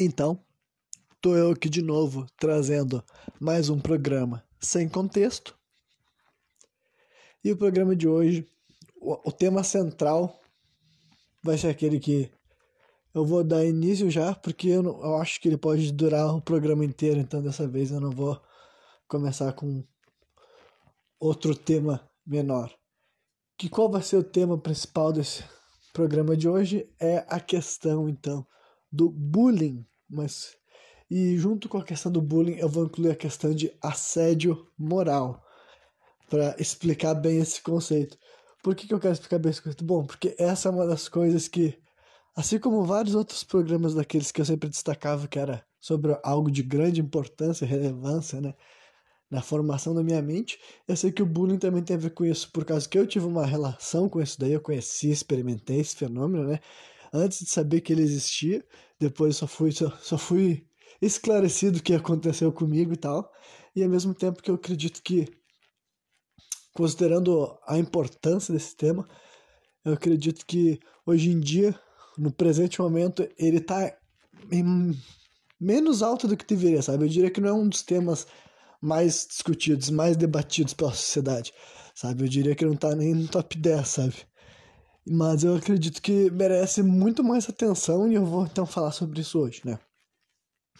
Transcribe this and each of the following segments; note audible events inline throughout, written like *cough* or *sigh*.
Então, tô eu aqui de novo trazendo mais um programa sem contexto. E o programa de hoje, o, o tema central vai ser aquele que eu vou dar início já, porque eu, não, eu acho que ele pode durar o programa inteiro, então dessa vez eu não vou começar com outro tema menor. Que qual vai ser o tema principal desse programa de hoje é a questão então do bullying, mas e junto com a questão do bullying eu vou incluir a questão de assédio moral para explicar bem esse conceito. Por que, que eu quero explicar bem esse conceito? Bom, porque essa é uma das coisas que, assim como vários outros programas daqueles que eu sempre destacava que era sobre algo de grande importância e relevância, né? Na formação da minha mente, eu sei que o bullying também tem a ver com isso, por causa que eu tive uma relação com isso daí, eu conheci, experimentei esse fenômeno, né? Antes de saber que ele existia, depois só fui, só, só fui esclarecido o que aconteceu comigo e tal. E ao mesmo tempo que eu acredito que, considerando a importância desse tema, eu acredito que hoje em dia, no presente momento, ele está menos alto do que deveria, sabe? Eu diria que não é um dos temas mais discutidos, mais debatidos pela sociedade, sabe? Eu diria que não está nem no top 10, sabe? Mas eu acredito que merece muito mais atenção e eu vou então falar sobre isso hoje, né?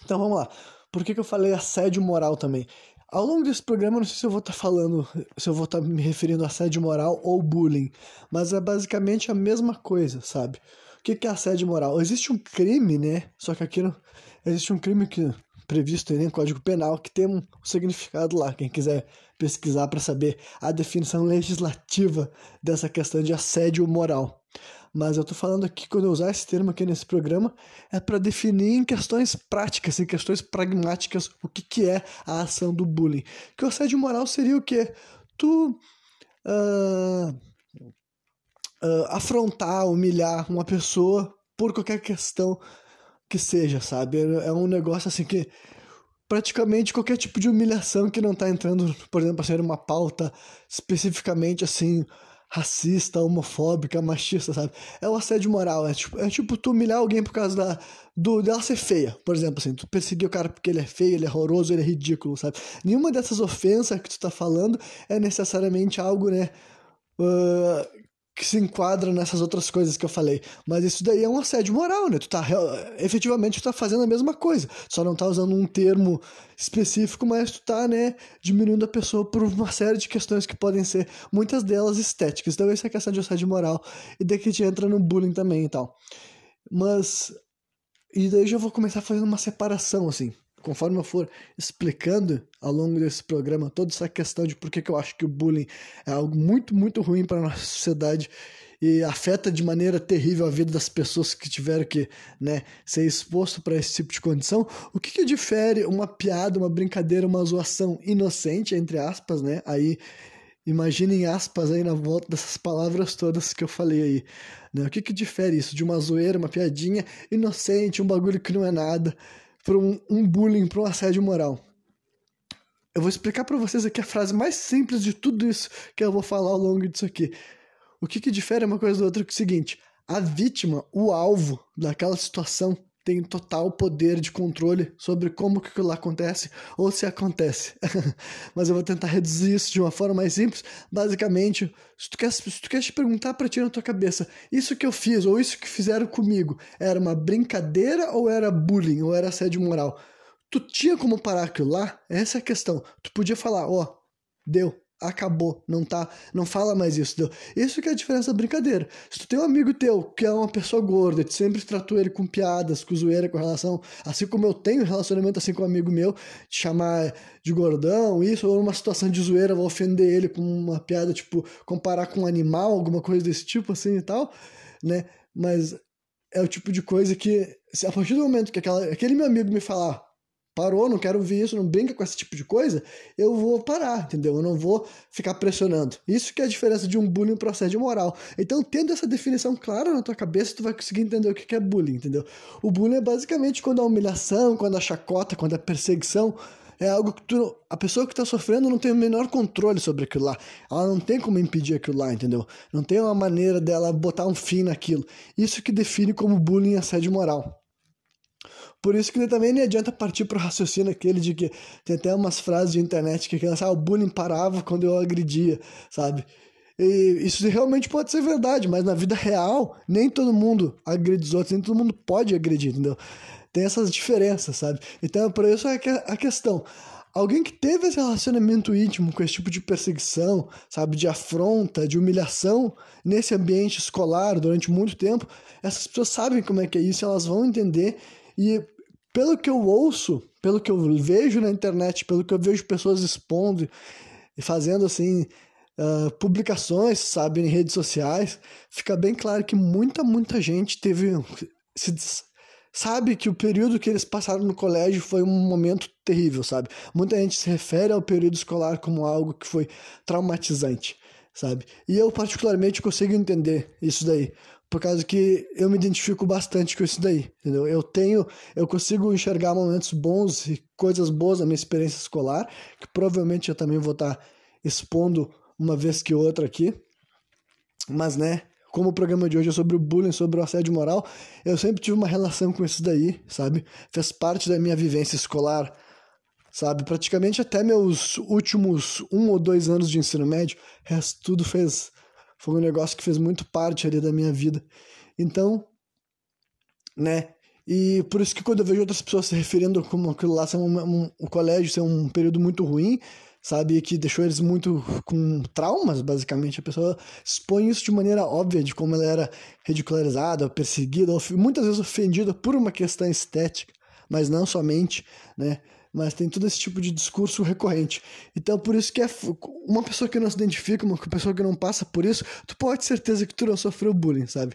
Então vamos lá. Por que, que eu falei assédio moral também? Ao longo desse programa, eu não sei se eu vou estar tá falando, se eu vou estar tá me referindo a assédio moral ou bullying, mas é basicamente a mesma coisa, sabe? O que, que é assédio moral? Existe um crime, né? Só que aqui não, existe um crime que previsto aí no Código Penal que tem um significado lá. Quem quiser pesquisar para saber a definição legislativa dessa questão de assédio moral. Mas eu tô falando aqui, quando eu usar esse termo aqui nesse programa, é para definir em questões práticas, em questões pragmáticas, o que, que é a ação do bullying. Que o assédio moral seria o quê? Tu uh, uh, afrontar, humilhar uma pessoa por qualquer questão que seja, sabe? É um negócio assim que praticamente qualquer tipo de humilhação que não tá entrando, por exemplo, ser uma pauta especificamente assim racista, homofóbica, machista, sabe? É o assédio moral, é tipo, é tipo tu humilhar alguém por causa da, do, dela ser feia, por exemplo, assim, tu perseguir o cara porque ele é feio, ele é horroroso, ele é ridículo, sabe? Nenhuma dessas ofensas que tu tá falando é necessariamente algo, né, uh, que se enquadra nessas outras coisas que eu falei. Mas isso daí é um assédio moral, né? Tu tá efetivamente tu tá fazendo a mesma coisa, só não tá usando um termo específico, mas tu tá, né, diminuindo a pessoa por uma série de questões que podem ser muitas delas estéticas. Então essa é questão de assédio moral e daí que a gente entra no bullying também e tal. Mas e daí eu já vou começar fazendo uma separação assim conforme eu for explicando ao longo desse programa toda essa questão de por que, eu acho que o bullying é algo muito, muito ruim para a nossa sociedade e afeta de maneira terrível a vida das pessoas que tiveram que né, ser exposto para esse tipo de condição, o que, que difere uma piada, uma brincadeira, uma zoação inocente, entre aspas, né? Aí imaginem aspas aí na volta dessas palavras todas que eu falei aí. Né? O que, que difere isso de uma zoeira, uma piadinha inocente, um bagulho que não é nada? Para um, um bullying, para um assédio moral. Eu vou explicar para vocês aqui a frase mais simples de tudo isso que eu vou falar ao longo disso aqui. O que, que difere uma coisa da outra é o seguinte: a vítima, o alvo daquela situação, tem total poder de controle sobre como que aquilo lá acontece ou se acontece. *laughs* Mas eu vou tentar reduzir isso de uma forma mais simples. Basicamente, se tu quer, se tu quer te perguntar para ti na tua cabeça, isso que eu fiz ou isso que fizeram comigo, era uma brincadeira ou era bullying ou era assédio moral? Tu tinha como parar aquilo lá? Essa é a questão. Tu podia falar, ó, oh, deu, acabou, não tá, não fala mais isso, deu. Isso que é a diferença da brincadeira. Se tu tem um amigo teu que é uma pessoa gorda, tu sempre tratou ele com piadas, com zoeira, com relação, assim como eu tenho relacionamento assim com um amigo meu, te chamar de gordão, isso, ou numa situação de zoeira, vou ofender ele com uma piada, tipo, comparar com um animal, alguma coisa desse tipo, assim e tal, né? Mas é o tipo de coisa que, a partir do momento que aquela, aquele meu amigo me falar, parou, não quero ver isso, não brinca com esse tipo de coisa, eu vou parar, entendeu? Eu não vou ficar pressionando. Isso que é a diferença de um bullying para assédio moral. Então, tendo essa definição clara na tua cabeça, tu vai conseguir entender o que é bullying, entendeu? O bullying é basicamente quando a humilhação, quando a chacota, quando a perseguição é algo que tu, a pessoa que está sofrendo não tem o menor controle sobre aquilo lá. Ela não tem como impedir aquilo lá, entendeu? Não tem uma maneira dela botar um fim naquilo. Isso que define como bullying assédio moral. Por isso que também nem adianta partir para o raciocínio aquele de que tem até umas frases de internet que aquelas, ah, o bullying parava quando eu agredia, sabe? E isso realmente pode ser verdade, mas na vida real, nem todo mundo agride os outros, nem todo mundo pode agredir, entendeu? Tem essas diferenças, sabe? Então, por isso é a questão. Alguém que teve esse relacionamento íntimo com esse tipo de perseguição, sabe, de afronta, de humilhação nesse ambiente escolar durante muito tempo, essas pessoas sabem como é que é isso, elas vão entender e pelo que eu ouço, pelo que eu vejo na internet, pelo que eu vejo pessoas expondo e fazendo assim uh, publicações, sabe, em redes sociais, fica bem claro que muita, muita gente teve se sabe que o período que eles passaram no colégio foi um momento terrível, sabe? Muita gente se refere ao período escolar como algo que foi traumatizante, sabe? E eu particularmente consigo entender isso daí, por causa que eu me identifico bastante com isso daí, entendeu? Eu tenho, eu consigo enxergar momentos bons e coisas boas na minha experiência escolar, que provavelmente eu também vou estar expondo uma vez que outra aqui. Mas, né, como o programa de hoje é sobre o bullying, sobre o assédio moral, eu sempre tive uma relação com isso daí, sabe? Fez parte da minha vivência escolar, sabe? Praticamente até meus últimos um ou dois anos de ensino médio, tudo fez foi um negócio que fez muito parte ali da minha vida. Então, né? E por isso que quando eu vejo outras pessoas se referindo como aquilo lá ser um, um, um colégio ser um período muito ruim, sabe, que deixou eles muito com traumas, basicamente. A pessoa expõe isso de maneira óbvia, de como ela era ridicularizada, perseguida, muitas vezes ofendida por uma questão estética, mas não somente, né? Mas tem todo esse tipo de discurso recorrente. Então, por isso que é uma pessoa que não se identifica, uma pessoa que não passa por isso, tu pode ter certeza que tu não sofreu bullying, sabe?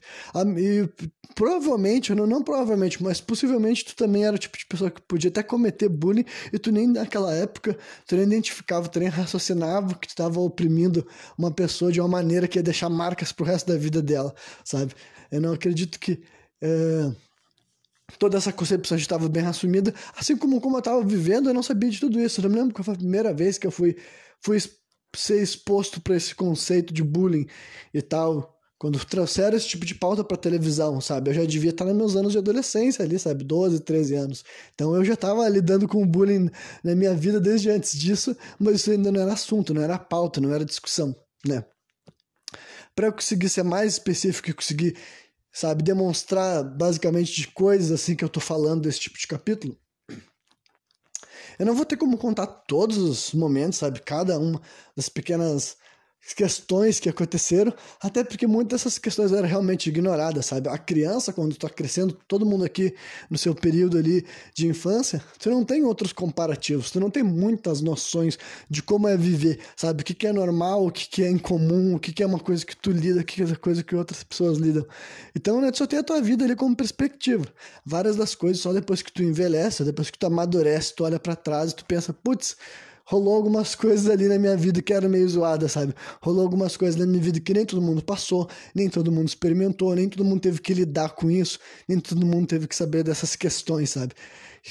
E provavelmente, não, não provavelmente, mas possivelmente tu também era o tipo de pessoa que podia até cometer bullying e tu nem naquela época, tu nem identificava, tu nem raciocinava que tu estava oprimindo uma pessoa de uma maneira que ia deixar marcas pro resto da vida dela, sabe? Eu não acredito que... É toda essa concepção já estava bem assumida, assim como como eu estava vivendo, eu não sabia de tudo isso. Eu me lembro que foi a primeira vez que eu fui, fui ser exposto para esse conceito de bullying e tal. Quando trouxeram esse tipo de pauta para televisão, sabe? Eu já devia estar nos meus anos de adolescência ali, sabe? 12, 13 anos. Então eu já estava lidando com bullying na minha vida desde antes disso, mas isso ainda não era assunto, não era pauta, não era discussão, né? Para eu conseguir ser mais específico e conseguir sabe, demonstrar basicamente de coisas assim que eu tô falando desse tipo de capítulo. Eu não vou ter como contar todos os momentos, sabe, cada uma das pequenas questões que aconteceram, até porque muitas dessas questões eram realmente ignoradas, sabe? A criança, quando está crescendo, todo mundo aqui no seu período ali de infância, você não tem outros comparativos, você não tem muitas noções de como é viver, sabe? O que, que é normal, o que, que é incomum, o que, que é uma coisa que tu lida, o que, que é coisa que outras pessoas lidam. Então, né, tu só tem a tua vida ali como perspectiva. Várias das coisas, só depois que tu envelhece, depois que tu amadurece, tu olha para trás e tu pensa, putz, rolou algumas coisas ali na minha vida que eram meio zoadas, sabe? Rolou algumas coisas na minha vida que nem todo mundo passou, nem todo mundo experimentou, nem todo mundo teve que lidar com isso, nem todo mundo teve que saber dessas questões, sabe?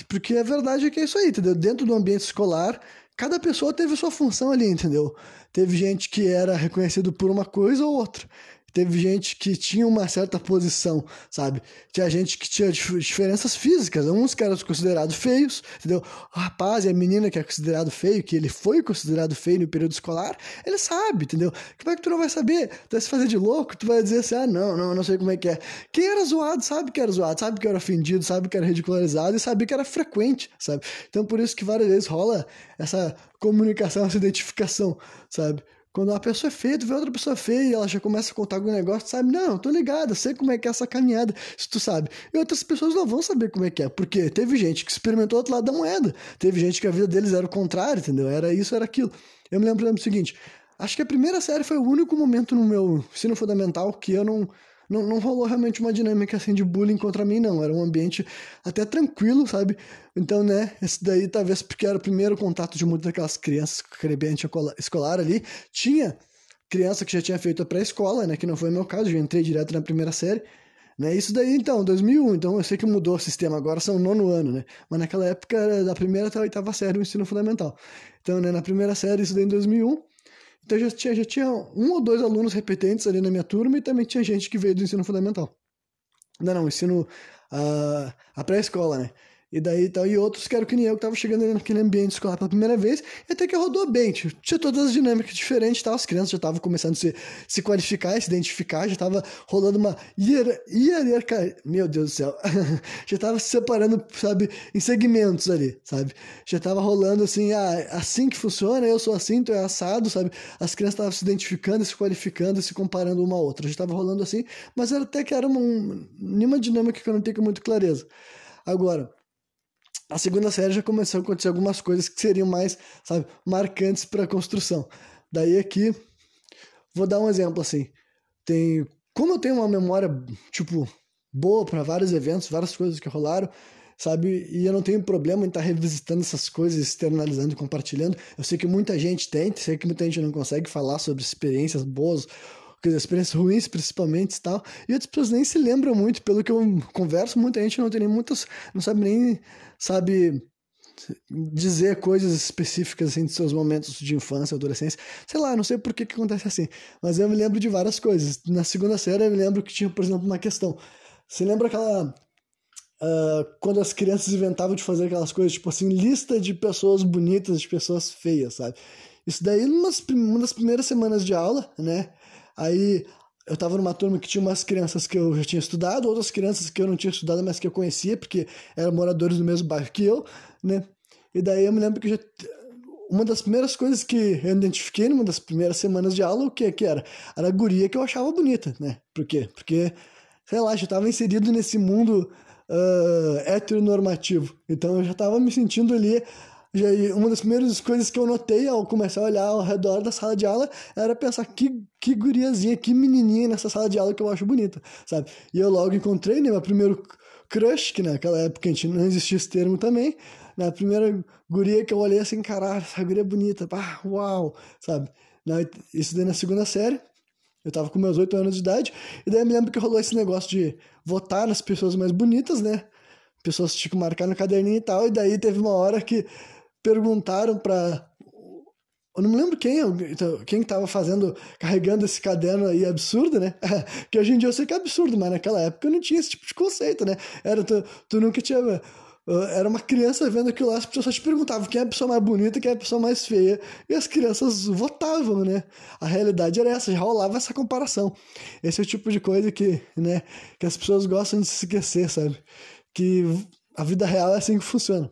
Porque a verdade é que é isso aí, entendeu? Dentro do ambiente escolar, cada pessoa teve sua função ali, entendeu? Teve gente que era reconhecido por uma coisa ou outra. Teve gente que tinha uma certa posição, sabe? Tinha gente que tinha diferenças físicas. Uns que eram considerados feios, entendeu? O rapaz e a menina que é considerado feio, que ele foi considerado feio no período escolar, ele sabe, entendeu? Como é que tu não vai saber? Tu vai se fazer de louco, tu vai dizer assim, ah, não, não, não sei como é que é. Quem era zoado sabe que era zoado, sabe que era ofendido, sabe que era ridicularizado e sabe que era frequente, sabe? Então por isso que várias vezes rola essa comunicação, essa identificação, sabe? Quando uma pessoa é feia, tu vê outra pessoa feia e ela já começa a contar algum negócio, tu sabe? Não, tô ligado, sei como é que é essa caminhada, se tu sabe. E outras pessoas não vão saber como é que é, porque teve gente que experimentou o outro lado da moeda, teve gente que a vida deles era o contrário, entendeu? Era isso, era aquilo. Eu me lembro, do seguinte, acho que a primeira série foi o único momento no meu ensino fundamental que eu não não, não rolou realmente uma dinâmica assim de bullying contra mim, não. Era um ambiente até tranquilo, sabe? Então, né, esse daí talvez porque era o primeiro contato de muitas daquelas crianças com aquele ambiente escolar ali. Tinha criança que já tinha feito a pré-escola, né, que não foi o meu caso, eu entrei direto na primeira série. Né? Isso daí, então, 2001, então eu sei que mudou o sistema, agora são nono ano, né? Mas naquela época era da primeira até a oitava série o ensino fundamental. Então, né, na primeira série, isso daí em 2001, então já tinha, já tinha um ou dois alunos repetentes ali na minha turma e também tinha gente que veio do ensino fundamental. Não, não, ensino a, a pré-escola, né? E daí tal, e outros que eram que nem eu, que tava chegando naquele ambiente escolar pela primeira vez, e até que rodou bem, tinha todas as dinâmicas diferentes tal, as crianças já estavam começando a se, se qualificar, se identificar, já tava rolando uma hierarquia, meu Deus do céu, *laughs* já tava se separando, sabe, em segmentos ali, sabe, já tava rolando assim, ah, assim que funciona, eu sou assim, tu é assado, sabe, as crianças estavam se identificando, se qualificando, se comparando uma a outra, já tava rolando assim, mas era até que era uma, uma dinâmica que eu não tenho com muita clareza. Agora, a segunda série já começou a acontecer algumas coisas que seriam mais, sabe, marcantes para a construção. Daí aqui, vou dar um exemplo assim. Tem, como eu tenho uma memória tipo boa para vários eventos, várias coisas que rolaram, sabe? E eu não tenho problema em estar tá revisitando essas coisas, externalizando compartilhando. Eu sei que muita gente tem, sei que muita gente não consegue falar sobre experiências boas experiências ruins principalmente e tal. E outras pessoas nem se lembram muito, pelo que eu converso, muita gente não tem nem muitas, não sabe nem, sabe, dizer coisas específicas assim, de seus momentos de infância, adolescência. Sei lá, não sei por que, que acontece assim, mas eu me lembro de várias coisas. Na segunda série eu me lembro que tinha, por exemplo, uma questão. Você lembra aquela. Uh, quando as crianças inventavam de fazer aquelas coisas, tipo assim, lista de pessoas bonitas, de pessoas feias, sabe? Isso daí, numa uma das primeiras semanas de aula, né? Aí eu estava numa turma que tinha umas crianças que eu já tinha estudado, outras crianças que eu não tinha estudado, mas que eu conhecia, porque eram moradores do mesmo bairro que eu, né? E daí eu me lembro que já uma das primeiras coisas que eu identifiquei numa das primeiras semanas de aula, o que que era? Era a guria que eu achava bonita, né? Por quê? Porque, sei lá, já estava inserido nesse mundo uh, heteronormativo. Então eu já estava me sentindo ali já, uma das primeiras coisas que eu notei ao começar a olhar ao redor da sala de aula era pensar que, que guriazinha, que menininha nessa sala de aula que eu acho bonita, sabe? E eu logo encontrei, né, meu primeiro crush, que naquela época a gente não existia esse termo também, na né, primeira guria que eu olhei assim, caralho, essa guria é bonita, pá, uau, sabe? Isso daí na segunda série, eu tava com meus oito anos de idade, e daí eu me lembro que rolou esse negócio de votar nas pessoas mais bonitas, né? Pessoas, tipo, marcar no caderninho e tal, e daí teve uma hora que perguntaram para eu não me lembro quem, então, quem estava fazendo, carregando esse caderno aí absurdo, né? *laughs* que hoje em dia eu sei que é absurdo, mas naquela época não tinha esse tipo de conceito, né? Era, tu, tu nunca tinha. Uh, era uma criança vendo aquilo lá, as pessoas só te perguntavam quem é a pessoa mais bonita, quem é a pessoa mais feia, e as crianças votavam, né? A realidade era essa, já rolava essa comparação. Esse é o tipo de coisa que, né, que as pessoas gostam de se esquecer, sabe? Que a vida real é assim que funciona.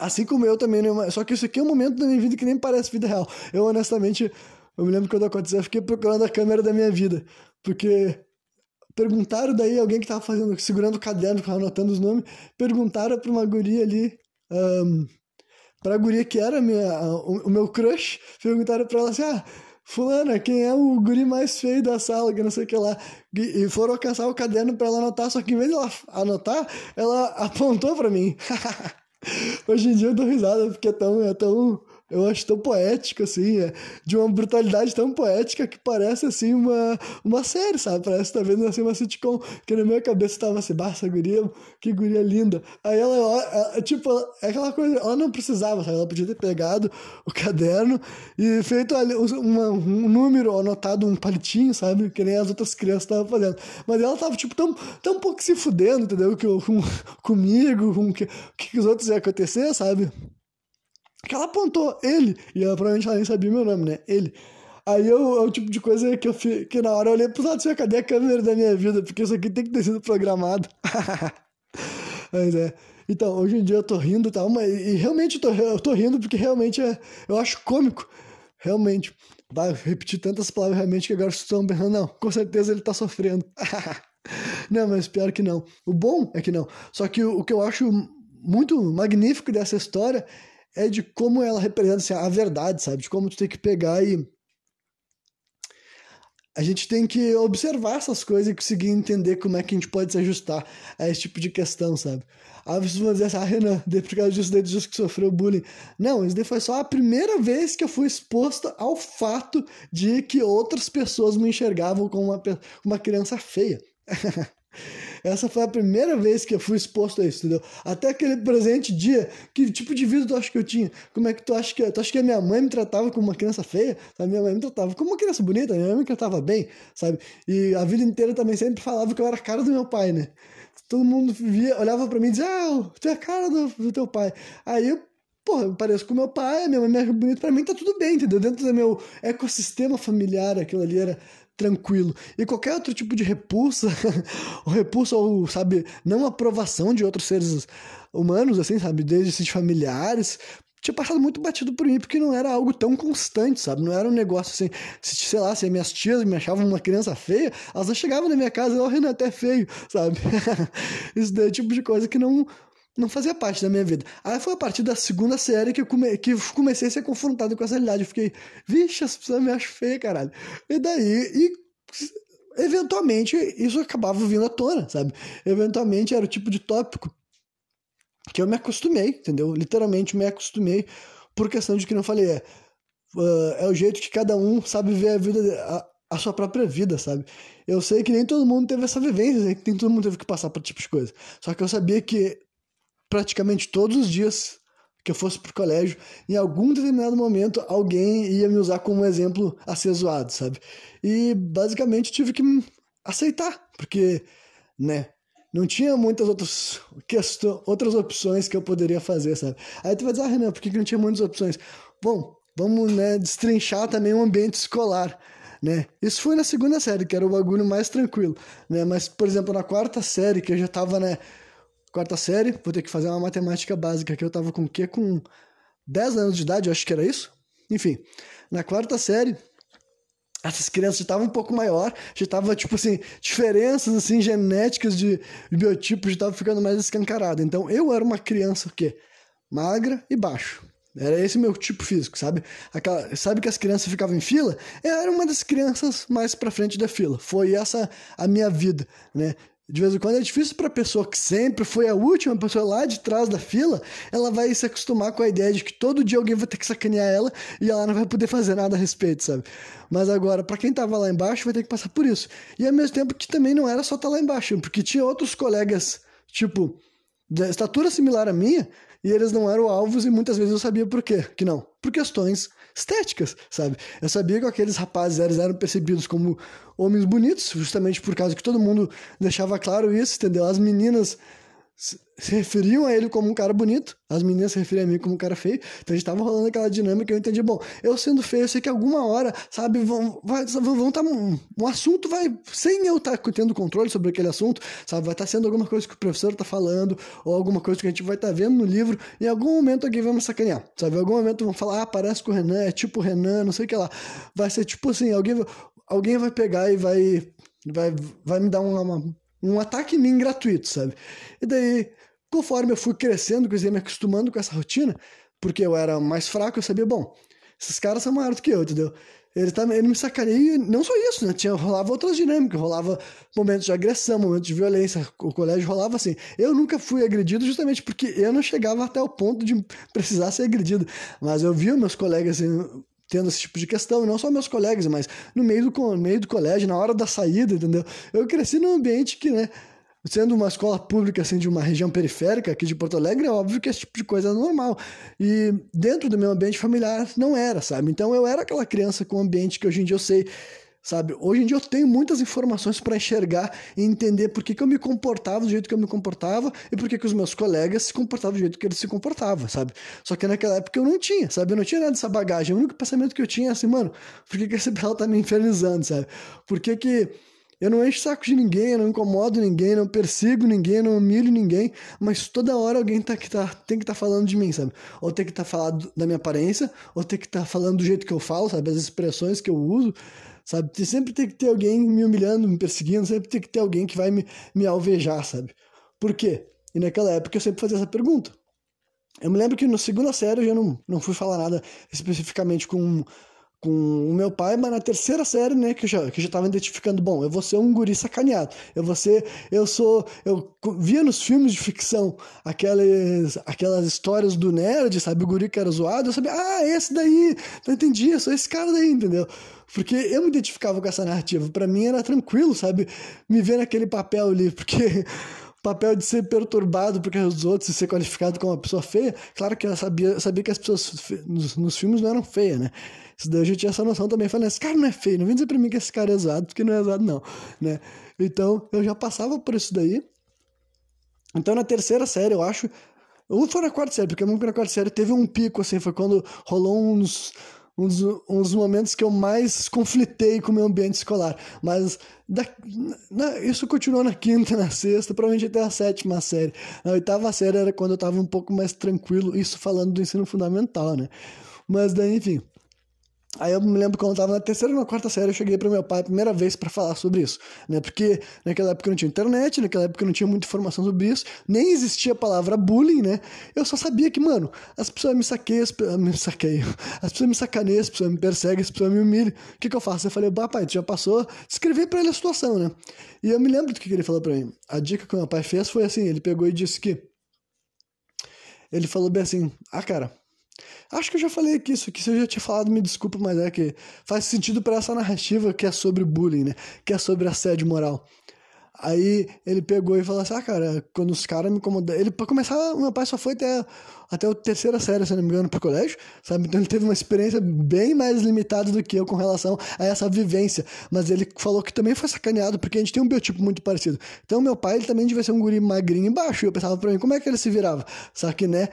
Assim como eu também, né? Só que isso aqui é um momento da minha vida que nem parece vida real. Eu, honestamente, eu me lembro quando aconteceu, eu fiquei procurando a câmera da minha vida. Porque perguntaram daí, alguém que tava fazendo, segurando o caderno, anotando os nomes, perguntaram pra uma guria ali, um, pra guria que era minha, o, o meu crush, perguntaram pra ela assim, ah, fulana, quem é o guri mais feio da sala, que não sei o que lá. E foram alcançar o caderno pra ela anotar, só que em vez de ela anotar, ela apontou pra mim. *laughs* Hoje em dia eu dou risada porque é tão, é tão eu acho tão poético, assim, é, de uma brutalidade tão poética que parece, assim, uma, uma série, sabe? Parece que tá vendo, assim, uma sitcom, que na minha cabeça tava assim, basta guria, que guria linda. Aí ela, ela, tipo, é aquela coisa, ela não precisava, sabe? Ela podia ter pegado o caderno e feito ali uma, um número, anotado um palitinho, sabe? Que nem as outras crianças estavam fazendo. Mas ela tava, tipo, tão, tão pouco se fudendo, entendeu? Que, com, comigo, com o que, que os outros iam acontecer, sabe? Que ela apontou ele, e ela provavelmente ela nem sabia meu nome, né? Ele. Aí eu, é o tipo de coisa que eu que na hora eu olhei pro lado e cadê a câmera da minha vida? Porque isso aqui tem que ter sido programado. *laughs* Mas é. Então, hoje em dia eu tô rindo e tal, mas e realmente eu tô, eu tô rindo porque realmente é, eu acho cômico. Realmente. Vai repetir tantas palavras realmente que agora estão pensando, não, com certeza ele tá sofrendo. *laughs* não, mas pior que não. O bom é que não. Só que o, o que eu acho muito magnífico dessa história é de como ela representa assim, a verdade, sabe? De como tu tem que pegar e. A gente tem que observar essas coisas e conseguir entender como é que a gente pode se ajustar a esse tipo de questão, sabe? Às vezes vão dizer assim, ah, Renan, *laughs* por causa disso daí disso que sofreu bullying. Não, isso daí foi só a primeira vez que eu fui exposta ao fato de que outras pessoas me enxergavam como uma, uma criança feia. *laughs* Essa foi a primeira vez que eu fui exposto a isso, entendeu? Até aquele presente dia, que tipo de vida tu acha que eu tinha? Como é que tu acha que... Tu acha que a minha mãe me tratava como uma criança feia? A minha mãe me tratava como uma criança bonita, minha mãe me tratava bem, sabe? E a vida inteira também sempre falava que eu era a cara do meu pai, né? Todo mundo via, olhava para mim e dizia, ah, tu é a cara do, do teu pai. Aí eu porra, eu pareço com meu pai, minha mãe me acha bonito, pra mim tá tudo bem, entendeu? Dentro do meu ecossistema familiar, aquilo ali era tranquilo. E qualquer outro tipo de repulsa, *laughs* ou repulsa, ou, sabe, não aprovação de outros seres humanos, assim, sabe, desde esses familiares, tinha passado muito batido por mim, porque não era algo tão constante, sabe? Não era um negócio assim, se, sei lá, se minhas tias me achavam uma criança feia, elas não chegavam na minha casa e, ó, oh, Renan, até feio, sabe? *laughs* Isso daí é o tipo de coisa que não não fazia parte da minha vida. Aí foi a partir da segunda série que eu, come, que comecei a ser confrontado com essa realidade. Eu fiquei, vixe, as pessoas me acham feia, caralho. E daí, e, eventualmente, isso acabava vindo à tona, sabe? Eventualmente era o tipo de tópico que eu me acostumei, entendeu? Literalmente me acostumei por questão de que não falei, é, uh, é o jeito que cada um sabe ver a vida, a, a, sua própria vida, sabe? Eu sei que nem todo mundo teve essa vivência, nem todo mundo teve que passar por tipo de coisa. Só que eu sabia que praticamente todos os dias que eu fosse pro colégio, em algum determinado momento alguém ia me usar como exemplo a ser zoado, sabe? E basicamente tive que aceitar, porque, né, não tinha muitas outras questões, outras opções que eu poderia fazer, sabe? Aí tu vai dizer, ah, Renan, por que, que não tinha muitas opções? Bom, vamos, né, destrinchar também o ambiente escolar, né? Isso foi na segunda série, que era o bagulho mais tranquilo, né? Mas, por exemplo, na quarta série, que eu já tava, né, quarta série, vou ter que fazer uma matemática básica, que eu tava com o quê? Com 10 anos de idade, eu acho que era isso. Enfim, na quarta série, essas crianças já estavam um pouco maior, já tava, tipo assim, diferenças, assim, genéticas de biotipos já estavam ficando mais escancarado. Então, eu era uma criança, o quê? Magra e baixo. Era esse meu tipo físico, sabe? Aquela, sabe que as crianças ficavam em fila? Eu era uma das crianças mais pra frente da fila. Foi essa a minha vida, né? De vez em quando é difícil para a pessoa que sempre foi a última pessoa lá de trás da fila, ela vai se acostumar com a ideia de que todo dia alguém vai ter que sacanear ela e ela não vai poder fazer nada a respeito, sabe? Mas agora, para quem tava lá embaixo, vai ter que passar por isso. E ao mesmo tempo que também não era só estar tá lá embaixo, porque tinha outros colegas, tipo, de estatura similar à minha, e eles não eram alvos e muitas vezes eu sabia por quê, que não, por questões estéticas, sabe? Eu sabia que aqueles rapazes eram, percebidos como homens bonitos, justamente por causa que todo mundo deixava claro isso, entendeu? As meninas se referiam a ele como um cara bonito, as meninas se referiam a mim como um cara feio, então a gente tava rolando aquela dinâmica, eu entendi, bom, eu sendo feio, eu sei que alguma hora, sabe, vão, vai, vão tá, um, um assunto vai, sem eu estar tá tendo controle sobre aquele assunto, sabe, vai estar tá sendo alguma coisa que o professor tá falando, ou alguma coisa que a gente vai estar tá vendo no livro, em algum momento alguém vai me sacanear, sabe, em algum momento vão falar, ah, parece com o Renan, é tipo o Renan, não sei o que lá, vai ser tipo assim, alguém, alguém vai pegar e vai, vai, vai me dar uma, uma um ataque em mim gratuito, sabe? E daí, conforme eu fui crescendo, dizer, me acostumando com essa rotina, porque eu era mais fraco, eu sabia, bom, esses caras são maiores do que eu, entendeu? Ele, tá, ele me sacaneia, não só isso, né? Tinha, rolava outras dinâmicas, rolava momentos de agressão, momentos de violência, o colégio rolava assim. Eu nunca fui agredido justamente porque eu não chegava até o ponto de precisar ser agredido, mas eu via meus colegas assim, tendo esse tipo de questão, não só meus colegas, mas no meio do, meio do colégio, na hora da saída, entendeu? Eu cresci num ambiente que, né, sendo uma escola pública assim de uma região periférica aqui de Porto Alegre, é óbvio que esse tipo de coisa é normal. E dentro do meu ambiente familiar não era, sabe? Então eu era aquela criança com um ambiente que hoje em dia eu sei sabe? Hoje em dia eu tenho muitas informações para enxergar e entender por que, que eu me comportava do jeito que eu me comportava e por que, que os meus colegas se comportavam do jeito que eles se comportavam, sabe? Só que naquela época eu não tinha, sabe? Eu não tinha nada dessa bagagem. O único pensamento que eu tinha é assim, mano, por que, que esse pessoal tá me infernizando, sabe? Por que que eu não encho saco de ninguém, eu não incomodo ninguém, não persigo ninguém, não humilho ninguém, mas toda hora alguém tá que tá, tem que estar tá falando de mim, sabe? Ou tem que estar tá falando da minha aparência, ou tem que estar tá falando do jeito que eu falo, sabe? As expressões que eu uso sabe? Sempre tem que ter alguém me humilhando, me perseguindo, sempre tem que ter alguém que vai me, me alvejar, sabe? Por quê? E naquela época eu sempre fazia essa pergunta. Eu me lembro que na segunda série eu já não, não fui falar nada especificamente com, com o meu pai, mas na terceira série, né, que eu já, que eu já tava identificando, bom, eu vou ser um guri sacaneado, eu vou ser, eu sou, eu via nos filmes de ficção aquelas, aquelas histórias do nerd, sabe, o guri que era zoado, eu sabia, ah, esse daí, não entendi, eu sou esse cara daí, entendeu? Porque eu me identificava com essa narrativa, para mim era tranquilo, sabe, me ver naquele papel ali, porque papel de ser perturbado porque os outros e ser qualificado como uma pessoa feia, claro que eu sabia, sabia que as pessoas nos, nos filmes não eram feias, né? Isso daí eu já tinha essa noção também. Falei, esse cara não é feio, não vem dizer pra mim que esse cara é zoado, porque não é zoado, não, né? Então, eu já passava por isso daí. Então, na terceira série, eu acho. Ou foi na quarta série, porque na quarta série teve um pico, assim, foi quando rolou uns, uns, uns momentos que eu mais conflitei com o meu ambiente escolar. Mas da, na, isso continuou na quinta, na sexta, provavelmente até a sétima série. Na oitava série era quando eu tava um pouco mais tranquilo, isso falando do ensino fundamental, né? Mas daí, enfim. Aí eu me lembro quando eu tava na terceira ou na quarta série, eu cheguei para meu pai a primeira vez para falar sobre isso, né? Porque naquela época não tinha internet, naquela época não tinha muita informação sobre isso, nem existia a palavra bullying, né? Eu só sabia que, mano, as pessoas me saqueiam, *laughs* me saqueiam, as pessoas me sacaneiam, as pessoas me perseguem, as pessoas me humilham. O que que eu faço? Eu falei, pai, tu já passou, escrevi para ele a situação, né? E eu me lembro do que ele falou para mim. A dica que meu pai fez foi assim, ele pegou e disse que ele falou bem assim: "Ah, cara, Acho que eu já falei aqui isso, que se eu já tinha falado, me desculpa, mas é que faz sentido para essa narrativa que é sobre bullying, né? Que é sobre assédio moral. Aí ele pegou e falou assim: Ah, cara, quando os caras me incomodam. Ele, pra começar, meu pai só foi até, até a terceira série, se não me engano, pro colégio, sabe? Então ele teve uma experiência bem mais limitada do que eu com relação a essa vivência. Mas ele falou que também foi sacaneado, porque a gente tem um biotipo muito parecido. Então meu pai, ele também devia ser um guri magrinho e baixo. E eu pensava pra mim, como é que ele se virava? Só que, né?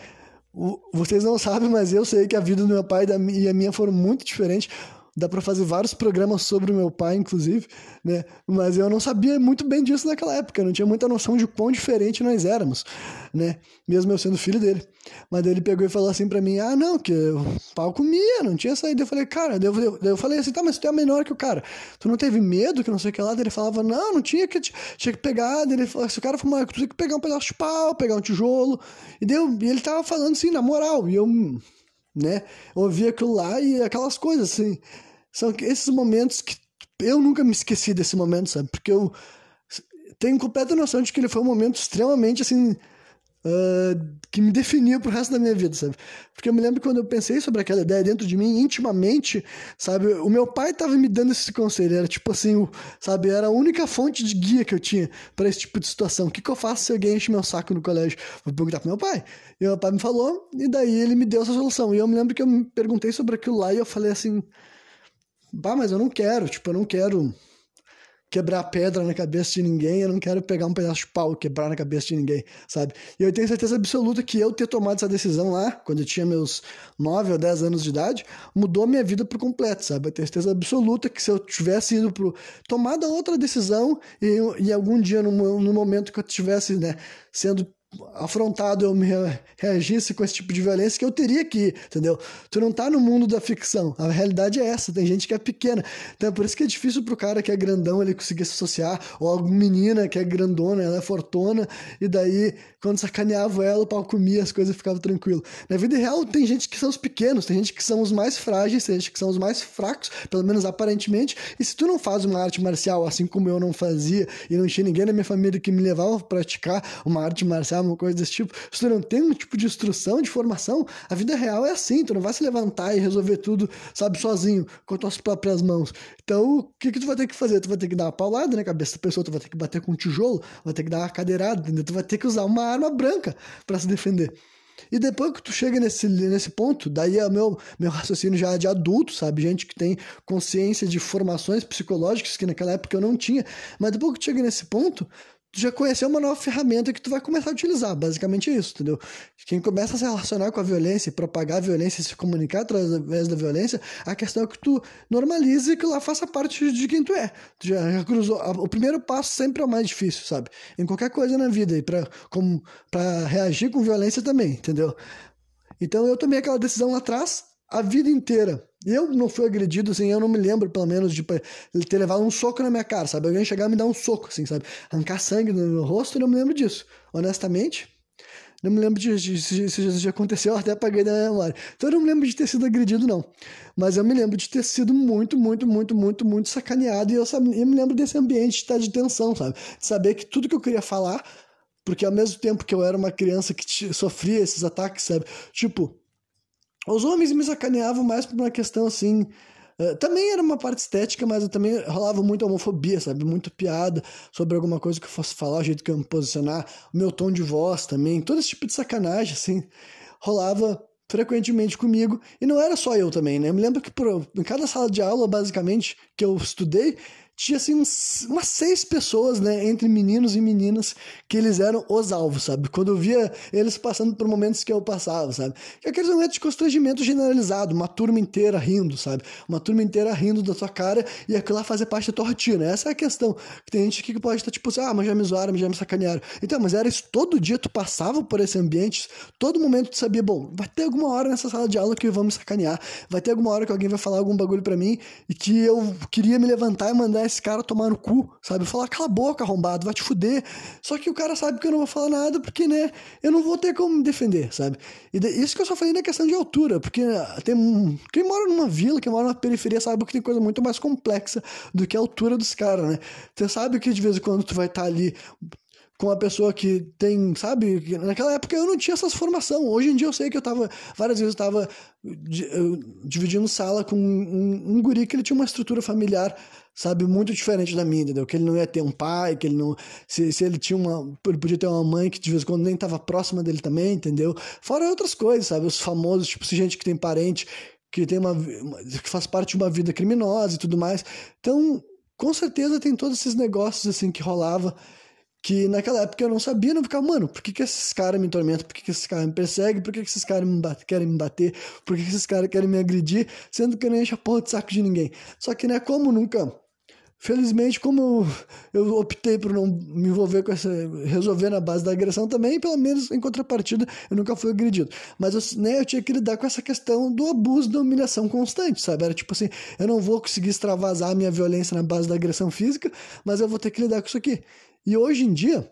Vocês não sabem, mas eu sei que a vida do meu pai e a minha foram muito diferentes. Dá para fazer vários programas sobre o meu pai, inclusive, né? Mas eu não sabia muito bem disso naquela época, eu não tinha muita noção de quão diferente nós éramos, né? Mesmo eu sendo filho dele. Mas daí ele pegou e falou assim para mim: "Ah, não, que o pau comia, não tinha saído". Eu falei: "Cara, eu, eu falei assim: "Tá, mas tu é menor que o cara. Tu não teve medo que não sei o que lá?". Daí ele falava: "Não, não tinha que tinha que pegar". Daí ele falou: "Se o cara for tu tinha que pegar um pedaço de pau, pegar um tijolo". E, deu, ele tava falando assim, na moral, e eu, né, ouvia aquilo lá e aquelas coisas assim. São esses momentos que eu nunca me esqueci desse momento, sabe? Porque eu tenho completa noção de que ele foi um momento extremamente, assim, uh, que me definiu pro resto da minha vida, sabe? Porque eu me lembro quando eu pensei sobre aquela ideia dentro de mim, intimamente, sabe? O meu pai tava me dando esse conselho, era tipo assim, o, sabe? Era a única fonte de guia que eu tinha para esse tipo de situação. O que, que eu faço se alguém enche meu saco no colégio? Vou perguntar pro meu pai. E meu pai me falou, e daí ele me deu essa solução. E eu me lembro que eu me perguntei sobre aquilo lá e eu falei assim Bah, mas eu não quero, tipo, eu não quero quebrar pedra na cabeça de ninguém, eu não quero pegar um pedaço de pau e quebrar na cabeça de ninguém, sabe? E eu tenho certeza absoluta que eu ter tomado essa decisão lá, quando eu tinha meus 9 ou 10 anos de idade, mudou minha vida por completo, sabe? Eu tenho certeza absoluta que se eu tivesse ido pro... tomado outra decisão e, e algum dia, no, no momento que eu tivesse, né, sendo afrontado eu me reagisse com esse tipo de violência que eu teria que ir, entendeu? Tu não tá no mundo da ficção. A realidade é essa. Tem gente que é pequena. Então é por isso que é difícil pro cara que é grandão ele conseguir se associar, ou alguma menina que é grandona, ela é fortuna, e daí quando sacaneava ela, o pau comia, as coisas ficavam tranquilo. Na vida real tem gente que são os pequenos, tem gente que são os mais frágeis, tem gente que são os mais fracos, pelo menos aparentemente. E se tu não faz uma arte marcial, assim como eu não fazia, e não tinha ninguém na minha família que me levava a praticar uma arte marcial, uma coisa desse tipo, se tu não tem um tipo de instrução, de formação, a vida real é assim, tu não vai se levantar e resolver tudo, sabe, sozinho, com tuas próprias mãos. Então, o que que tu vai ter que fazer? Tu vai ter que dar uma paulada na cabeça da pessoa, tu vai ter que bater com um tijolo, vai ter que dar uma cadeirada, entendeu? Tu vai ter que usar uma arma branca para se defender. E depois que tu chega nesse, nesse ponto, daí é meu, meu raciocínio já de adulto, sabe? Gente que tem consciência de formações psicológicas que naquela época eu não tinha. Mas depois que tu chega nesse ponto, tu já conheceu uma nova ferramenta que tu vai começar a utilizar. Basicamente é isso, entendeu? Quem começa a se relacionar com a violência, propagar a violência se comunicar através da violência, a questão é que tu normalize e que lá faça parte de quem tu é. Tu já, já cruzou. O primeiro passo sempre é o mais difícil, sabe? Em qualquer coisa na vida. E pra, como, pra reagir com violência também, entendeu? Então eu tomei aquela decisão lá atrás, a vida inteira. Eu não fui agredido, assim, eu não me lembro, pelo menos, de ter levado um soco na minha cara, sabe? Alguém chegar e me dar um soco, assim, sabe? Arrancar sangue no meu rosto, eu não me lembro disso. Honestamente, Não me lembro se isso já aconteceu, eu *laughs* até apaguei da memória. Então eu não me lembro de ter sido agredido, não. Mas eu me lembro de ter sido muito, muito, muito, muito, muito sacaneado. E eu, sabe, eu me lembro desse ambiente de estar de tensão, sabe? De saber que tudo que eu queria falar, porque ao mesmo tempo que eu era uma criança que sofria esses ataques, sabe? Tipo, os homens me sacaneavam mais por uma questão assim Uh, também era uma parte estética, mas eu também rolava muita homofobia, sabe? Muito piada sobre alguma coisa que eu fosse falar, o jeito que eu me posicionar, o meu tom de voz também, todo esse tipo de sacanagem, assim, rolava frequentemente comigo. E não era só eu também, né? Eu me lembro que por, em cada sala de aula, basicamente, que eu estudei, tinha assim uns, umas seis pessoas, né, entre meninos e meninas, que eles eram os alvos, sabe? Quando eu via eles passando por momentos que eu passava, sabe? Que aqueles momentos de constrangimento generalizado, uma turma inteira rindo, sabe? Uma turma inteira rindo da tua cara e aquilo lá fazer parte da tua rotina. Essa é a questão. Tem gente que pode estar tipo assim, ah, mas já me zoaram, já me sacanearam. Então, mas era isso todo dia, tu passava por esse ambiente, todo momento tu sabia, bom, vai ter alguma hora nessa sala de aula que vão me sacanear, vai ter alguma hora que alguém vai falar algum bagulho para mim e que eu queria me levantar e mandar esse cara tomar no cu, sabe? Falar, cala a boca, arrombado, vai te fuder. Só que o cara sabe que eu não vou falar nada, porque, né, eu não vou ter como me defender, sabe? E isso que eu só falei na questão de altura, porque tem um... quem mora numa vila, quem mora numa periferia, sabe que tem coisa muito mais complexa do que a altura dos caras, né? Você sabe que de vez em quando tu vai estar tá ali com uma pessoa que tem, sabe? Naquela época eu não tinha essas formação. Hoje em dia eu sei que eu tava, várias vezes eu tava dividindo sala com um, um, guri que ele tinha uma estrutura familiar, sabe, muito diferente da minha, entendeu? Que ele não ia ter um pai, que ele não. Se, se ele tinha uma. Ele podia ter uma mãe que de vez em quando nem tava próxima dele também, entendeu? Fora outras coisas, sabe? Os famosos, tipo, gente que tem parente que tem uma. que faz parte de uma vida criminosa e tudo mais. Então, com certeza tem todos esses negócios assim que rolava que naquela época eu não sabia, não ficava, mano, por que, que esses caras me tormentam? Por que, que esses caras me perseguem? Por que, que esses caras querem me bater? Por que, que esses caras querem me agredir? Sendo que eu nem encho a porra de saco de ninguém. Só que, né, como nunca. Felizmente, como eu, optei por não me envolver com essa. resolver na base da agressão também, pelo menos em contrapartida, eu nunca fui agredido. Mas eu, né, eu tinha que lidar com essa questão do abuso da humilhação constante, sabe? Era tipo assim: eu não vou conseguir extravasar a minha violência na base da agressão física, mas eu vou ter que lidar com isso aqui. E hoje em dia,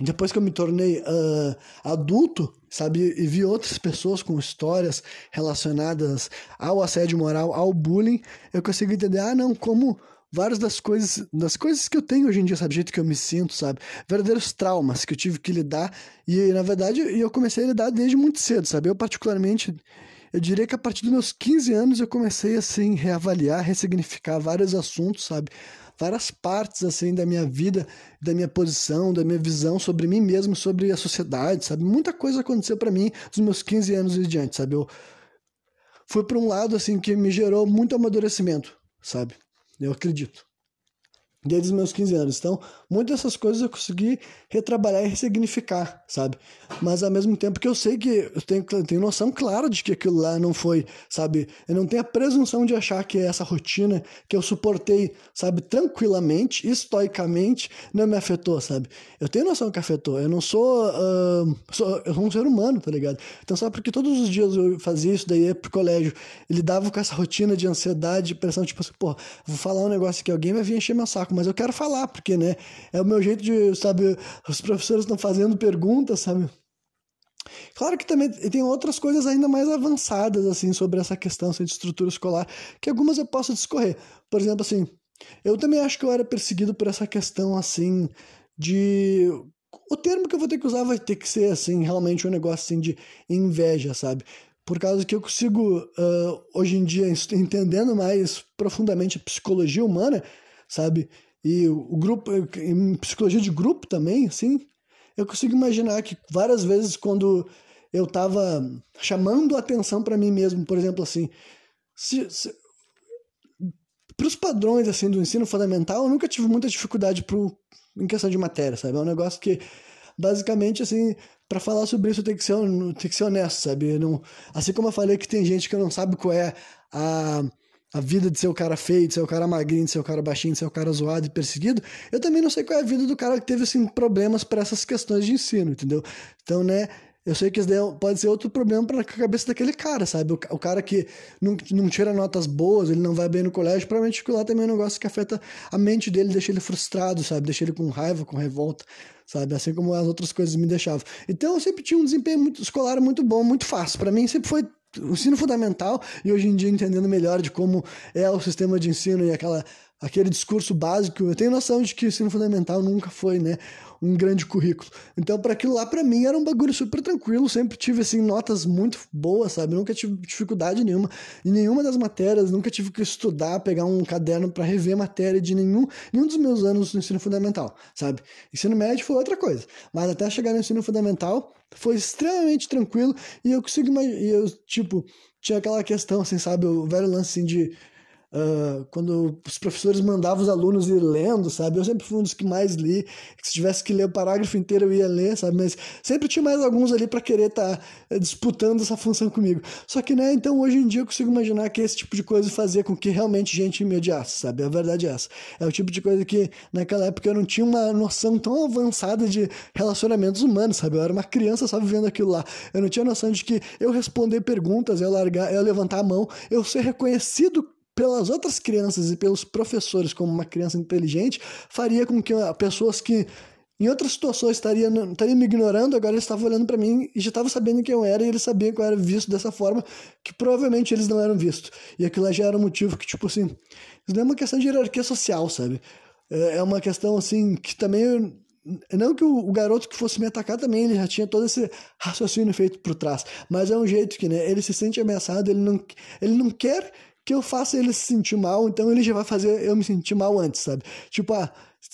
depois que eu me tornei uh, adulto, sabe, e vi outras pessoas com histórias relacionadas ao assédio moral, ao bullying, eu consigo entender, ah, não, como várias das coisas, das coisas que eu tenho hoje em dia, sabe, jeito que eu me sinto, sabe, verdadeiros traumas que eu tive que lidar, e na verdade eu comecei a lidar desde muito cedo, sabe, eu particularmente, eu diria que a partir dos meus 15 anos eu comecei, assim, reavaliar, ressignificar vários assuntos, sabe, várias partes assim da minha vida, da minha posição, da minha visão sobre mim mesmo, sobre a sociedade, sabe? Muita coisa aconteceu para mim dos meus 15 anos e diante, sabe? Eu fui para um lado assim que me gerou muito amadurecimento, sabe? Eu acredito desde os meus 15 anos. Então, muitas dessas coisas eu consegui retrabalhar e ressignificar, sabe? Mas ao mesmo tempo que eu sei que eu tenho, tenho noção clara de que aquilo lá não foi, sabe? Eu não tenho a presunção de achar que essa rotina que eu suportei, sabe, tranquilamente, estoicamente, não me afetou, sabe? Eu tenho noção que afetou. Eu não sou, uh, sou. Eu sou um ser humano, tá ligado? Então, só porque todos os dias eu fazia isso, daí ia pro colégio, ele dava com essa rotina de ansiedade, de pressão, tipo assim, pô, vou falar um negócio que alguém vai vir encher meu saco, mas eu quero falar, porque, né, é o meu jeito de, sabe, os professores estão fazendo perguntas, sabe? Claro que também tem outras coisas ainda mais avançadas, assim, sobre essa questão assim, de estrutura escolar, que algumas eu posso discorrer. Por exemplo, assim, eu também acho que eu era perseguido por essa questão, assim, de... O termo que eu vou ter que usar vai ter que ser, assim, realmente um negócio, assim, de inveja, sabe? Por causa que eu consigo, uh, hoje em dia, *laughs* entendendo mais profundamente a psicologia humana, sabe? E o grupo, em psicologia de grupo também, assim, eu consigo imaginar que várias vezes quando eu estava chamando atenção para mim mesmo, por exemplo, assim, se, se para os padrões assim do ensino fundamental, eu nunca tive muita dificuldade pro, em questão de matéria, sabe? É um negócio que basicamente assim, para falar sobre isso tem que ser tem que ser honesto, sabe? Não, assim como eu falei que tem gente que não sabe qual é a a vida de ser o cara feio, de ser o cara magrinho, de ser o cara baixinho, de ser o cara zoado e perseguido, eu também não sei qual é a vida do cara que teve assim, problemas para essas questões de ensino, entendeu? Então, né, eu sei que isso pode ser outro problema para a cabeça daquele cara, sabe? O, o, cara que não, não tira notas boas, ele não vai bem no colégio, provavelmente aquilo lá também é um negócio que afeta a mente dele, deixa ele frustrado, sabe? Deixa ele com raiva, com revolta, sabe? Assim como as outras coisas me deixavam. Então eu sempre tinha um desempenho muito, escolar muito bom, muito fácil. Para mim sempre foi o ensino fundamental e hoje em dia entendendo melhor de como é o sistema de ensino e aquela aquele discurso básico. Eu tenho noção de que o ensino fundamental nunca foi, né, um grande currículo. Então, para aquilo lá, para mim, era um bagulho super tranquilo. Sempre tive, assim, notas muito boas, sabe? Nunca tive dificuldade nenhuma em nenhuma das matérias. Nunca tive que estudar, pegar um caderno para rever matéria de nenhum, nenhum dos meus anos no ensino fundamental, sabe? Ensino médio foi outra coisa. Mas até chegar no ensino fundamental, foi extremamente tranquilo. E eu consigo imaginar, eu, tipo, tinha aquela questão, assim, sabe? O velho lance, assim, de Uh, quando os professores mandavam os alunos ir lendo, sabe? Eu sempre fui um dos que mais li. se tivesse que ler o parágrafo inteiro, eu ia ler, sabe? Mas sempre tinha mais alguns ali para querer estar tá, eh, disputando essa função comigo. Só que, né? Então, hoje em dia, eu consigo imaginar que esse tipo de coisa fazia com que realmente gente me sabe? A verdade é essa. É o tipo de coisa que, naquela época, eu não tinha uma noção tão avançada de relacionamentos humanos, sabe? Eu era uma criança só vivendo aquilo lá. Eu não tinha noção de que eu responder perguntas, eu largar, eu levantar a mão, eu ser reconhecido pelas outras crianças e pelos professores como uma criança inteligente, faria com que pessoas que em outras situações estariam, estariam me ignorando, agora eles estavam olhando para mim e já estavam sabendo quem eu era e eles sabiam que eu era visto dessa forma que provavelmente eles não eram vistos. E aquilo já era um motivo que, tipo assim, isso não é uma questão de hierarquia social, sabe? É, é uma questão, assim, que também não que o, garoto que fosse me atacar também, ele já tinha todo esse raciocínio feito por trás, mas é um jeito que, né, ele se sente ameaçado, ele não, ele não quer que eu faça ele se sentir mal, então ele já vai fazer eu me sentir mal antes, sabe? Tipo, ah,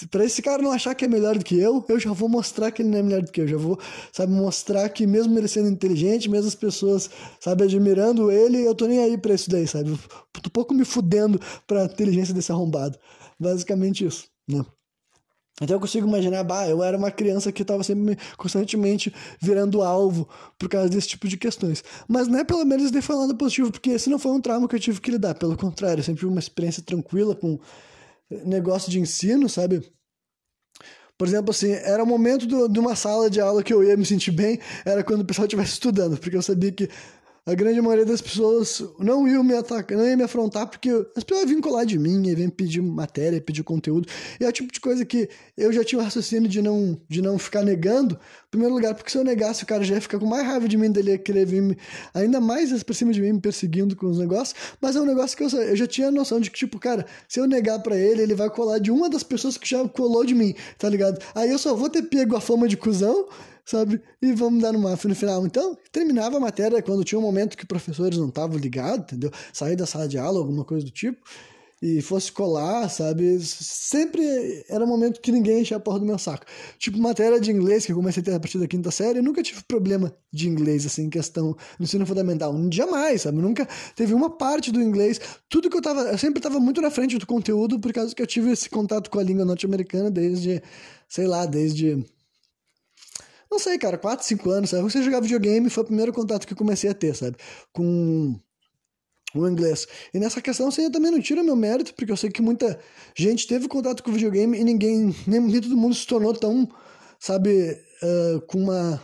pra esse cara não achar que é melhor do que eu, eu já vou mostrar que ele não é melhor do que eu, já vou, sabe, mostrar que mesmo ele sendo inteligente, mesmo as pessoas, sabe, admirando ele, eu tô nem aí pra isso daí, sabe? tô pouco me fudendo pra inteligência desse arrombado. Basicamente isso, né? Então eu consigo imaginar, bah, eu era uma criança que estava sempre constantemente virando alvo por causa desse tipo de questões. Mas não é pelo menos de falando positivo, porque esse não foi um trauma que eu tive que lidar. Pelo contrário, eu sempre tive uma experiência tranquila com negócio de ensino, sabe? Por exemplo, assim, era o momento do, de uma sala de aula que eu ia me sentir bem, era quando o pessoal estivesse estudando, porque eu sabia que a grande maioria das pessoas não iam me atacar, não ia me afrontar, porque as pessoas vinham colar de mim, iam pedir matéria, pedir conteúdo. E é o tipo de coisa que eu já tinha o raciocínio de não, de não ficar negando. Em primeiro lugar, porque se eu negasse, o cara já ia ficar com mais raiva de mim, dele ia querer vir me, ainda mais pra cima de mim, me perseguindo com os negócios. Mas é um negócio que eu, eu já tinha noção de que, tipo, cara, se eu negar para ele, ele vai colar de uma das pessoas que já colou de mim, tá ligado? Aí eu só vou ter pego a fama de cuzão sabe? E vamos dar uma no final. Então, terminava a matéria quando tinha um momento que professores não estavam ligados, entendeu? Sair da sala de aula, alguma coisa do tipo, e fosse colar, sabe? Sempre era um momento que ninguém enchia a porra do meu saco. Tipo, matéria de inglês, que eu comecei a ter a partir da quinta série, eu nunca tive problema de inglês, assim, questão no ensino fundamental. Jamais, sabe? Nunca teve uma parte do inglês. Tudo que eu tava. Eu sempre tava muito na frente do conteúdo, por causa que eu tive esse contato com a língua norte-americana desde, sei lá, desde não sei, cara, 4, 5 anos, sabe? Você jogar videogame foi o primeiro contato que eu comecei a ter, sabe? Com o inglês. E nessa questão, assim, eu também não tiro meu mérito, porque eu sei que muita gente teve contato com o videogame e ninguém, nem, nem todo mundo se tornou tão, sabe, uh, com uma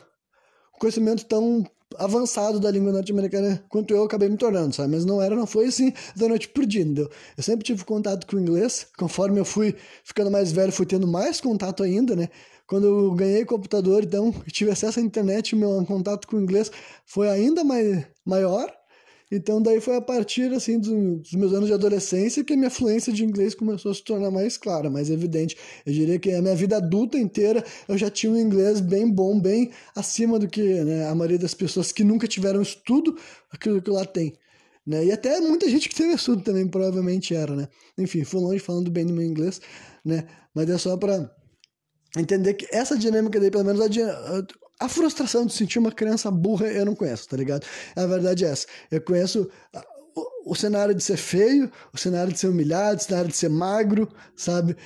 um conhecimento tão avançado da língua norte-americana quanto eu acabei me tornando, sabe? Mas não era, não foi assim da noite por dia, entendeu? Eu sempre tive contato com o inglês, conforme eu fui ficando mais velho, fui tendo mais contato ainda, né? Quando eu ganhei computador, então, *laughs* tive acesso à internet, meu contato com o inglês foi ainda mais, maior. Então, daí foi a partir, assim, dos meus anos de adolescência que a minha fluência de inglês começou a se tornar mais clara, mais evidente. Eu diria que a minha vida adulta inteira eu já tinha um inglês bem bom, bem acima do que né, a maioria das pessoas que nunca tiveram estudo, aquilo que lá tem. Né? E até muita gente que teve estudo também provavelmente era, né? Enfim, fui longe falando bem do meu inglês, né? Mas é só para entender que essa dinâmica daí, pelo menos a, a frustração de sentir uma criança burra, eu não conheço, tá ligado? A verdade é essa. Eu conheço o, o cenário de ser feio, o cenário de ser humilhado, o cenário de ser magro, sabe?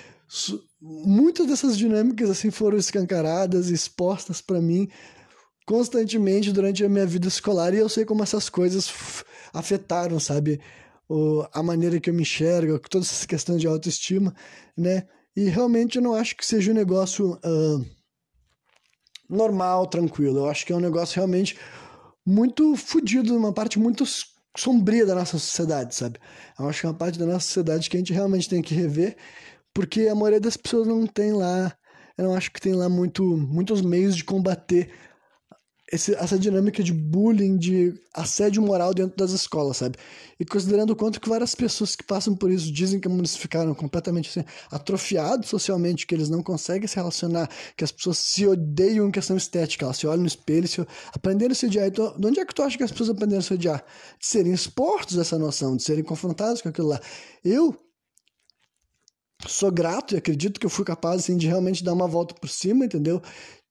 Muitas dessas dinâmicas assim foram escancaradas expostas para mim constantemente durante a minha vida escolar e eu sei como essas coisas afetaram, sabe? O, a maneira que eu me enxergo, toda essa questão de autoestima, né? E realmente eu não acho que seja um negócio uh, normal, tranquilo. Eu acho que é um negócio realmente muito fodido, uma parte muito sombria da nossa sociedade, sabe? Eu acho que é uma parte da nossa sociedade que a gente realmente tem que rever, porque a maioria das pessoas não tem lá, eu não acho que tem lá muito, muitos meios de combater esse, essa dinâmica de bullying, de assédio moral dentro das escolas, sabe? E considerando o quanto que várias pessoas que passam por isso dizem que eles ficaram completamente assim, atrofiados socialmente, que eles não conseguem se relacionar, que as pessoas se odeiam em questão estética, elas se olham no espelho se aprenderam a se odiar. Então, de onde é que tu acha que as pessoas aprenderam a se odiar? De serem expostos dessa noção, de serem confrontados com aquilo lá. Eu sou grato e acredito que eu fui capaz assim, de realmente dar uma volta por cima, entendeu?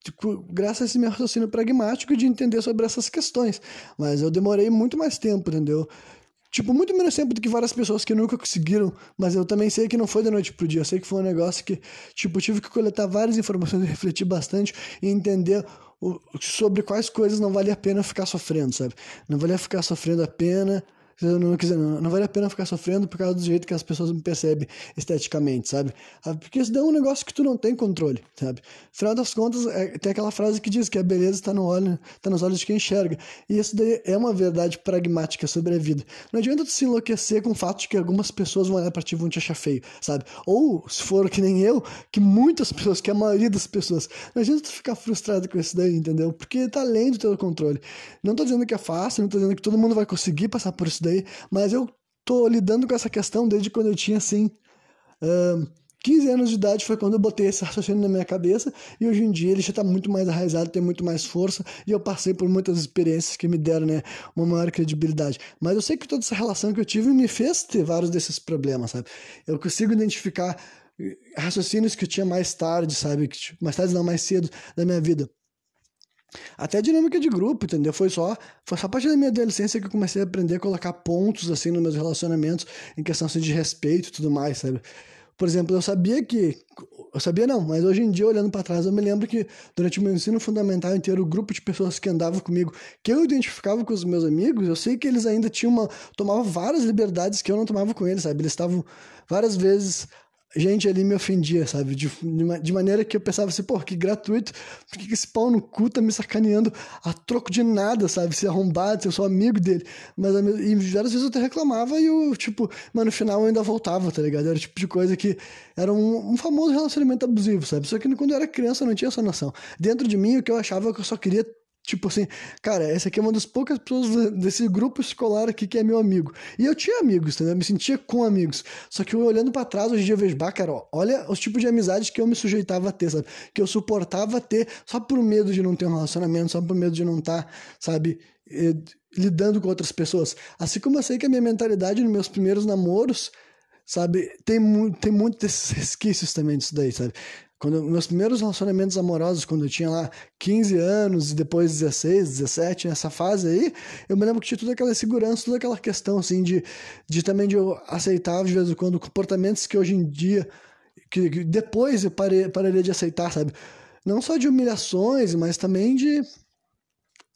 Tipo, graças a esse meu raciocínio pragmático de entender sobre essas questões. Mas eu demorei muito mais tempo, entendeu? Tipo, muito menos tempo do que várias pessoas que nunca conseguiram, mas eu também sei que não foi da noite pro dia. Eu sei que foi um negócio que, tipo, tive que coletar várias informações refletir bastante e entender o, sobre quais coisas não valia a pena ficar sofrendo, sabe? Não valia ficar sofrendo a pena eu não não, não vale a pena ficar sofrendo por causa do jeito que as pessoas me percebem esteticamente, sabe? Ah, porque isso é um negócio que tu não tem controle, sabe? Afinal das contas, é, tem aquela frase que diz que a beleza está no olho, está nos olhos de quem enxerga. E isso daí é uma verdade pragmática sobre a vida. Não adianta tu se enlouquecer com o fato de que algumas pessoas vão olhar pra ti e vão te achar feio, sabe? Ou, se for que nem eu, que muitas pessoas, que a maioria das pessoas, não adianta tu ficar frustrado com isso daí, entendeu? Porque tá além do teu controle. Não tô dizendo que é fácil, não tô dizendo que todo mundo vai conseguir passar por isso daí, mas eu tô lidando com essa questão desde quando eu tinha assim. Uh, 15 anos de idade foi quando eu botei esse raciocínio na minha cabeça e hoje em dia ele já está muito mais arraizado, tem muito mais força e eu passei por muitas experiências que me deram né, uma maior credibilidade. Mas eu sei que toda essa relação que eu tive me fez ter vários desses problemas, sabe? Eu consigo identificar raciocínios que eu tinha mais tarde, sabe? Mais tarde não, mais cedo da minha vida. Até dinâmica de grupo, entendeu? Foi só, foi só a partir da minha adolescência que eu comecei a aprender a colocar pontos, assim, nos meus relacionamentos, em questão assim, de respeito e tudo mais, sabe? Por exemplo, eu sabia que. Eu sabia não, mas hoje em dia, olhando para trás, eu me lembro que durante o meu ensino fundamental inteiro, o grupo de pessoas que andavam comigo, que eu identificava com os meus amigos, eu sei que eles ainda tinham uma. tomavam várias liberdades que eu não tomava com eles, sabe? Eles estavam várias vezes gente ali me ofendia, sabe? De, de maneira que eu pensava assim, pô, que gratuito, por que, esse pau no cu tá me sacaneando a troco de nada, sabe? Se arrombado, se eu sou amigo dele. Mas e várias vezes eu até reclamava e eu, tipo, mas no final eu ainda voltava, tá ligado? Era o tipo de coisa que era um, um famoso relacionamento abusivo, sabe? Só que quando eu era criança eu não tinha essa noção. Dentro de mim, o que eu achava é que eu só queria Tipo assim, cara, essa aqui é uma das poucas pessoas desse grupo escolar aqui que é meu amigo. E eu tinha amigos, entendeu? Eu me sentia com amigos. Só que eu olhando para trás, hoje em dia eu vejo, bah, cara, ó, olha os tipos de amizades que eu me sujeitava a ter, sabe? Que eu suportava ter só por medo de não ter um relacionamento, só por medo de não estar, tá, sabe, eh, lidando com outras pessoas. Assim como eu sei que a minha mentalidade nos meus primeiros namoros, sabe, tem, mu tem muitos desses resquícios também disso daí, sabe? Quando meus primeiros relacionamentos amorosos, quando eu tinha lá 15 anos e depois 16, 17, nessa fase aí, eu me lembro que tinha toda aquela segurança, toda aquela questão assim de, de também de eu aceitar de vez em quando comportamentos que hoje em dia que, que depois eu parei, pararia de aceitar, sabe? Não só de humilhações, mas também de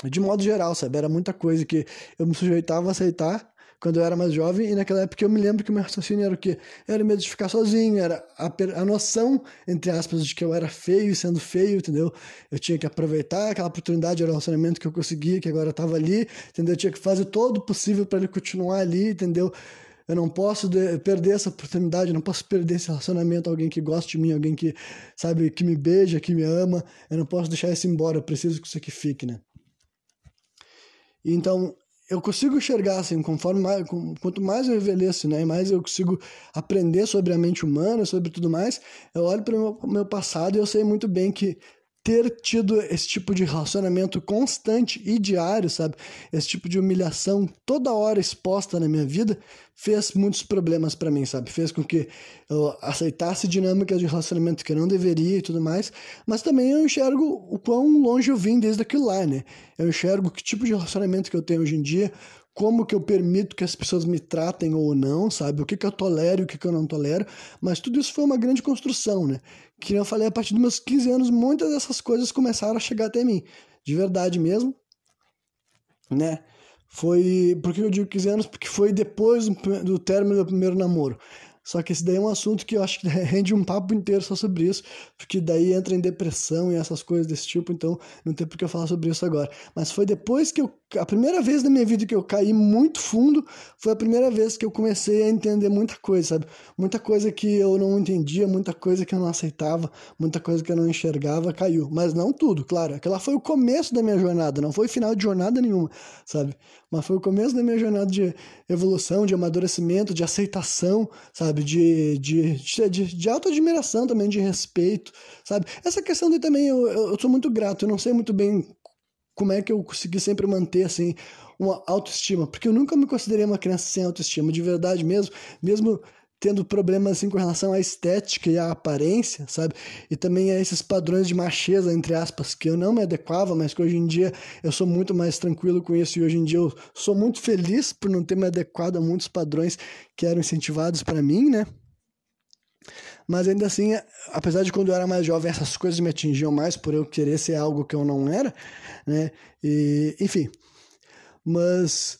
de modo geral, sabe? Era muita coisa que eu me sujeitava a aceitar quando eu era mais jovem, e naquela época eu me lembro que o meu raciocínio era o quê? Era medo de ficar sozinho, era a, a noção, entre aspas, de que eu era feio e sendo feio, entendeu? Eu tinha que aproveitar aquela oportunidade, era o relacionamento que eu conseguia, que agora estava ali, entendeu? Eu tinha que fazer todo o possível para ele continuar ali, entendeu? Eu não posso de, perder essa oportunidade, eu não posso perder esse relacionamento, alguém que gosta de mim, alguém que, sabe, que me beija, que me ama, eu não posso deixar isso embora, eu preciso que isso aqui fique, né? Então, eu consigo enxergar assim, conforme mais, quanto mais eu envelheço, né, mais eu consigo aprender sobre a mente humana, sobre tudo mais, eu olho para o meu, meu passado e eu sei muito bem que ter tido esse tipo de relacionamento constante e diário, sabe? Esse tipo de humilhação toda hora exposta na minha vida fez muitos problemas para mim, sabe? Fez com que eu aceitasse dinâmicas de relacionamento que eu não deveria e tudo mais, mas também eu enxergo o quão longe eu vim desde aquilo lá, né? Eu enxergo que tipo de relacionamento que eu tenho hoje em dia, como que eu permito que as pessoas me tratem ou não, sabe? O que, que eu tolero e o que, que eu não tolero. Mas tudo isso foi uma grande construção, né? Que eu falei, a partir dos meus 15 anos, muitas dessas coisas começaram a chegar até mim. De verdade mesmo, né? Foi. Por que eu digo 15 anos? Porque foi depois do término do primeiro namoro. Só que esse daí é um assunto que eu acho que *laughs* rende um papo inteiro só sobre isso, porque daí entra em depressão e essas coisas desse tipo, então não tem por que eu falar sobre isso agora. Mas foi depois que eu. A primeira vez na minha vida que eu caí muito fundo, foi a primeira vez que eu comecei a entender muita coisa, sabe? Muita coisa que eu não entendia, muita coisa que eu não aceitava, muita coisa que eu não enxergava, caiu. Mas não tudo, claro. Aquela foi o começo da minha jornada, não foi final de jornada nenhuma, sabe? Mas foi o começo da minha jornada de evolução, de amadurecimento, de aceitação, sabe? De, de, de, de auto-admiração também, de respeito, sabe? Essa questão de também, eu, eu, eu sou muito grato, eu não sei muito bem como é que eu consegui sempre manter, assim, uma autoestima, porque eu nunca me considerei uma criança sem autoestima, de verdade mesmo, mesmo tendo problemas assim com relação à estética e à aparência, sabe? E também a esses padrões de macheza, entre aspas, que eu não me adequava, mas que hoje em dia eu sou muito mais tranquilo com isso e hoje em dia eu sou muito feliz por não ter me adequado a muitos padrões que eram incentivados para mim, né? Mas ainda assim, apesar de quando eu era mais jovem essas coisas me atingiam mais por eu querer ser algo que eu não era, né? E, enfim. Mas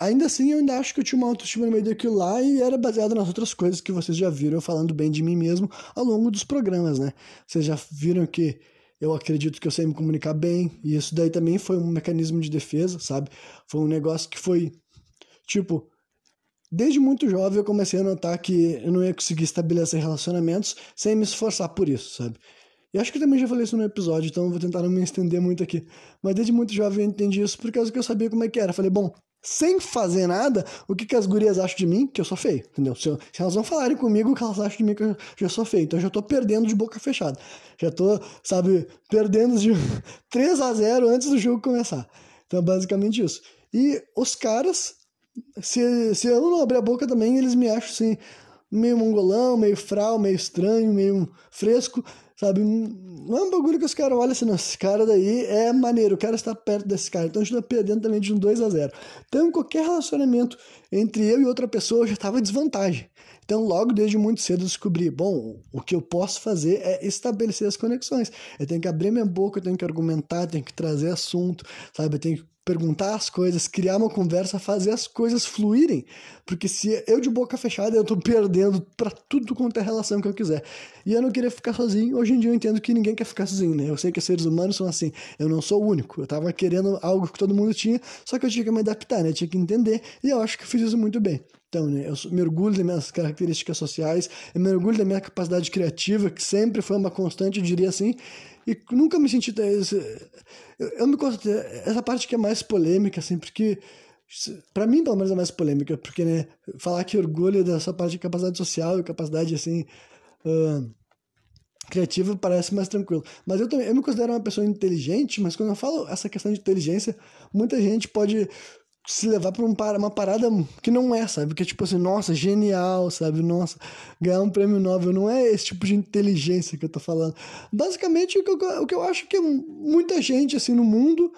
Ainda assim, eu ainda acho que eu tinha uma autoestima no meio daquilo lá e era baseado nas outras coisas que vocês já viram falando bem de mim mesmo ao longo dos programas, né? Vocês já viram que eu acredito que eu sei me comunicar bem e isso daí também foi um mecanismo de defesa, sabe? Foi um negócio que foi, tipo, desde muito jovem eu comecei a notar que eu não ia conseguir estabelecer relacionamentos sem me esforçar por isso, sabe? E acho que também já falei isso no episódio, então vou tentar não me estender muito aqui. Mas desde muito jovem eu entendi isso por causa que eu sabia como é que era. Falei, bom, sem fazer nada, o que, que as gurias acham de mim? Que eu sou feio, entendeu? Se, eu, se elas não falarem comigo, o que elas acham de mim que eu já sou feio. Então eu já tô perdendo de boca fechada. Já tô, sabe, perdendo de *laughs* 3 a 0 antes do jogo começar. Então é basicamente isso. E os caras, se, se eu não abrir a boca também, eles me acham assim, meio mongolão, meio fral, meio estranho, meio fresco. Sabe? Não é um bagulho que os caras olham assim, esse cara daí é maneiro, o cara está perto desse cara. Então a gente tá perdendo também de um 2 a 0 Então, qualquer relacionamento entre eu e outra pessoa já estava desvantagem. Então, logo desde muito cedo, eu descobri: bom, o que eu posso fazer é estabelecer as conexões. Eu tenho que abrir minha boca, eu tenho que argumentar, eu tenho que trazer assunto, sabe? Eu tenho que perguntar as coisas, criar uma conversa, fazer as coisas fluírem. Porque se eu de boca fechada, eu tô perdendo para tudo quanto é relação que eu quiser. E eu não queria ficar sozinho. Hoje em dia eu entendo que ninguém quer ficar sozinho, né? Eu sei que seres humanos são assim. Eu não sou o único. Eu tava querendo algo que todo mundo tinha, só que eu tinha que me adaptar, né? Eu tinha que entender. E eu acho que eu fiz isso muito bem. Então, né, eu me orgulho das minhas características sociais, eu me orgulho da minha capacidade criativa, que sempre foi uma constante, eu diria assim, e nunca me senti. Eu, eu me considero. Essa parte que é mais polêmica, assim, porque. para mim, pelo menos, é mais polêmica, porque, né, falar que orgulho dessa parte de capacidade social e capacidade, assim. Uh, criativa parece mais tranquilo. Mas eu também eu me considero uma pessoa inteligente, mas quando eu falo essa questão de inteligência, muita gente pode se levar pra um, uma parada que não é, sabe? Que é tipo assim, nossa, genial, sabe? Nossa, ganhar um prêmio Nobel não é esse tipo de inteligência que eu tô falando. Basicamente, o que eu, o que eu acho que muita gente, assim, no mundo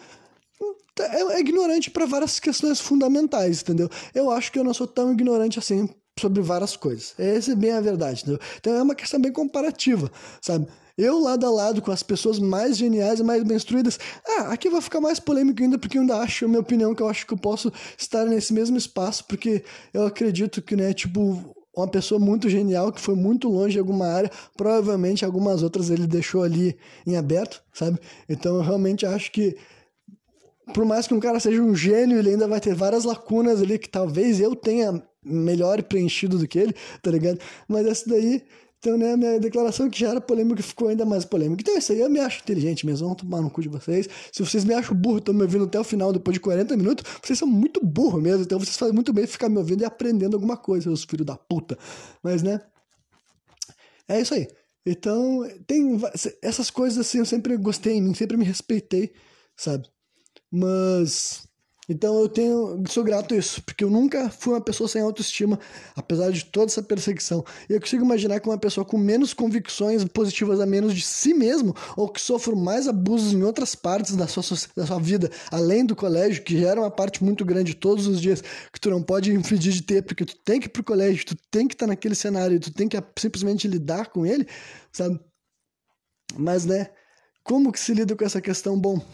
é, é ignorante para várias questões fundamentais, entendeu? Eu acho que eu não sou tão ignorante assim sobre várias coisas. Essa é bem a verdade, entendeu? Então é uma questão bem comparativa, sabe? Eu lado a lado com as pessoas mais geniais e mais bem instruídas. Ah, aqui vai ficar mais polêmico ainda, porque eu ainda acho, a minha opinião, que eu acho que eu posso estar nesse mesmo espaço, porque eu acredito que, né, tipo, uma pessoa muito genial que foi muito longe de alguma área, provavelmente algumas outras ele deixou ali em aberto, sabe? Então eu realmente acho que por mais que um cara seja um gênio, ele ainda vai ter várias lacunas ali que talvez eu tenha melhor preenchido do que ele, tá ligado? Mas essa daí então, né, minha declaração que já era polêmica ficou ainda mais polêmica. Então é isso aí, eu me acho inteligente mesmo, vamos tomar no cu de vocês. Se vocês me acham burro, estão me ouvindo até o final, depois de 40 minutos, vocês são muito burro mesmo, então vocês fazem muito bem ficar me ouvindo e aprendendo alguma coisa, os filhos da puta. Mas, né, é isso aí. Então, tem essas coisas assim, eu sempre gostei sempre me respeitei, sabe? Mas então eu tenho, sou grato a isso, porque eu nunca fui uma pessoa sem autoestima, apesar de toda essa perseguição. E eu consigo imaginar que uma pessoa com menos convicções positivas a menos de si mesmo, ou que sofre mais abusos em outras partes da sua, da sua vida, além do colégio, que gera uma parte muito grande todos os dias, que tu não pode impedir de ter, porque tu tem que ir pro colégio, tu tem que estar tá naquele cenário, tu tem que simplesmente lidar com ele, sabe? Mas, né, como que se lida com essa questão? Bom,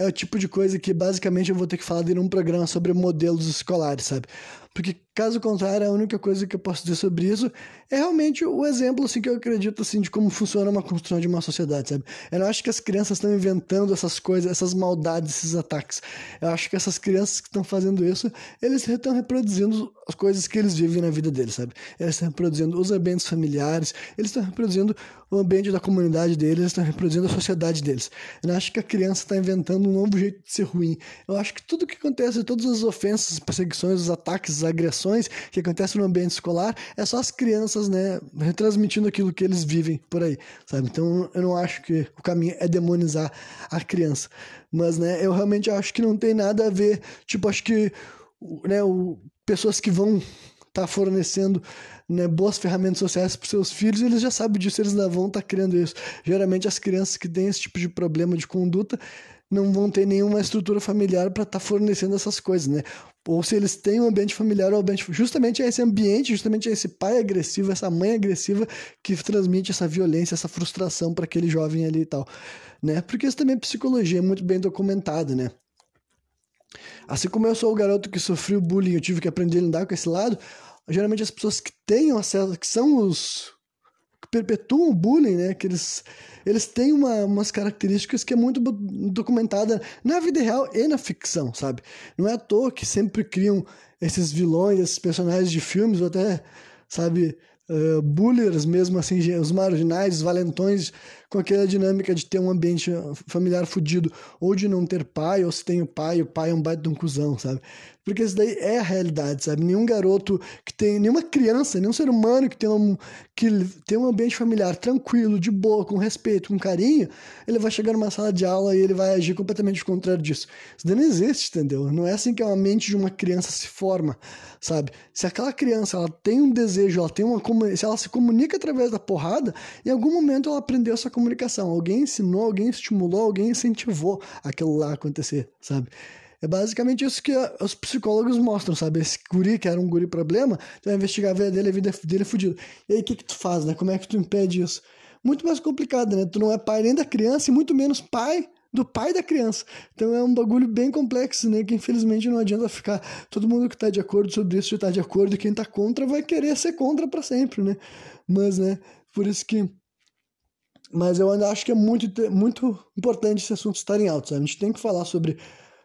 é o tipo de coisa que basicamente eu vou ter que falar em um programa sobre modelos escolares, sabe? Porque caso contrário, a única coisa que eu posso dizer sobre isso é realmente o exemplo assim que eu acredito assim de como funciona uma construção de uma sociedade, sabe? Eu não acho que as crianças estão inventando essas coisas, essas maldades, esses ataques. Eu acho que essas crianças que estão fazendo isso, eles estão reproduzindo as coisas que eles vivem na vida deles, sabe? Eles estão reproduzindo os ambientes familiares, eles estão reproduzindo o ambiente da comunidade deles, eles estão reproduzindo a sociedade deles. Eu não acho que a criança está inventando um novo jeito de ser ruim. Eu acho que tudo que acontece, todas as ofensas, perseguições, os ataques, as agressões que acontecem no ambiente escolar, é só as crianças, né, retransmitindo aquilo que eles vivem por aí, sabe? Então eu não acho que o caminho é demonizar a criança. Mas, né, eu realmente acho que não tem nada a ver, tipo, acho que, né, o, pessoas que vão tá fornecendo né, boas ferramentas sociais para seus filhos, eles já sabem disso, eles não vão estar tá criando isso. Geralmente as crianças que têm esse tipo de problema de conduta não vão ter nenhuma estrutura familiar para estar tá fornecendo essas coisas, né? Ou se eles têm um ambiente familiar, ou ambiente, justamente é esse ambiente, justamente é esse pai agressivo, essa mãe agressiva que transmite essa violência, essa frustração para aquele jovem ali e tal, né? Porque isso também é psicologia, muito bem documentada, né? Assim como eu sou o garoto que sofreu bullying, eu tive que aprender a lidar com esse lado, geralmente as pessoas que têm acesso, que são os perpetuam o bullying, né? Que eles, eles têm uma, umas características que é muito documentada na vida real e na ficção, sabe? Não é à toa que sempre criam esses vilões, esses personagens de filmes, ou até, sabe, uh, bullies mesmo, assim, os marginais, os valentões, com aquela dinâmica de ter um ambiente familiar fudido, ou de não ter pai, ou se tem o pai, o pai é um baita de um cuzão, sabe? Porque isso daí é a realidade, sabe? Nenhum garoto que tem, nenhuma criança, nenhum ser humano que tem um, que tem um ambiente familiar tranquilo, de boa, com respeito, com carinho, ele vai chegar numa sala de aula e ele vai agir completamente contrário disso. Isso daí não existe, entendeu? Não é assim que a mente de uma criança se forma, sabe? Se aquela criança ela tem um desejo, ela tem uma se ela se comunica através da porrada, em algum momento ela aprendeu essa comunicação. Alguém ensinou, alguém estimulou, alguém incentivou aquilo lá acontecer, sabe? É basicamente isso que os psicólogos mostram, sabe? Esse guri, que era um guri problema, tu vai investigar a vida dele, a vida dele é fodida. E aí, o que que tu faz, né? Como é que tu impede isso? Muito mais complicado, né? Tu não é pai nem da criança e muito menos pai do pai da criança. Então é um bagulho bem complexo, né? Que infelizmente não adianta ficar todo mundo que tá de acordo sobre isso já tá de acordo e quem tá contra vai querer ser contra para sempre, né? Mas, né? Por isso que mas eu ainda acho que é muito, muito importante esse assunto estar em alto, sabe? A gente tem que falar sobre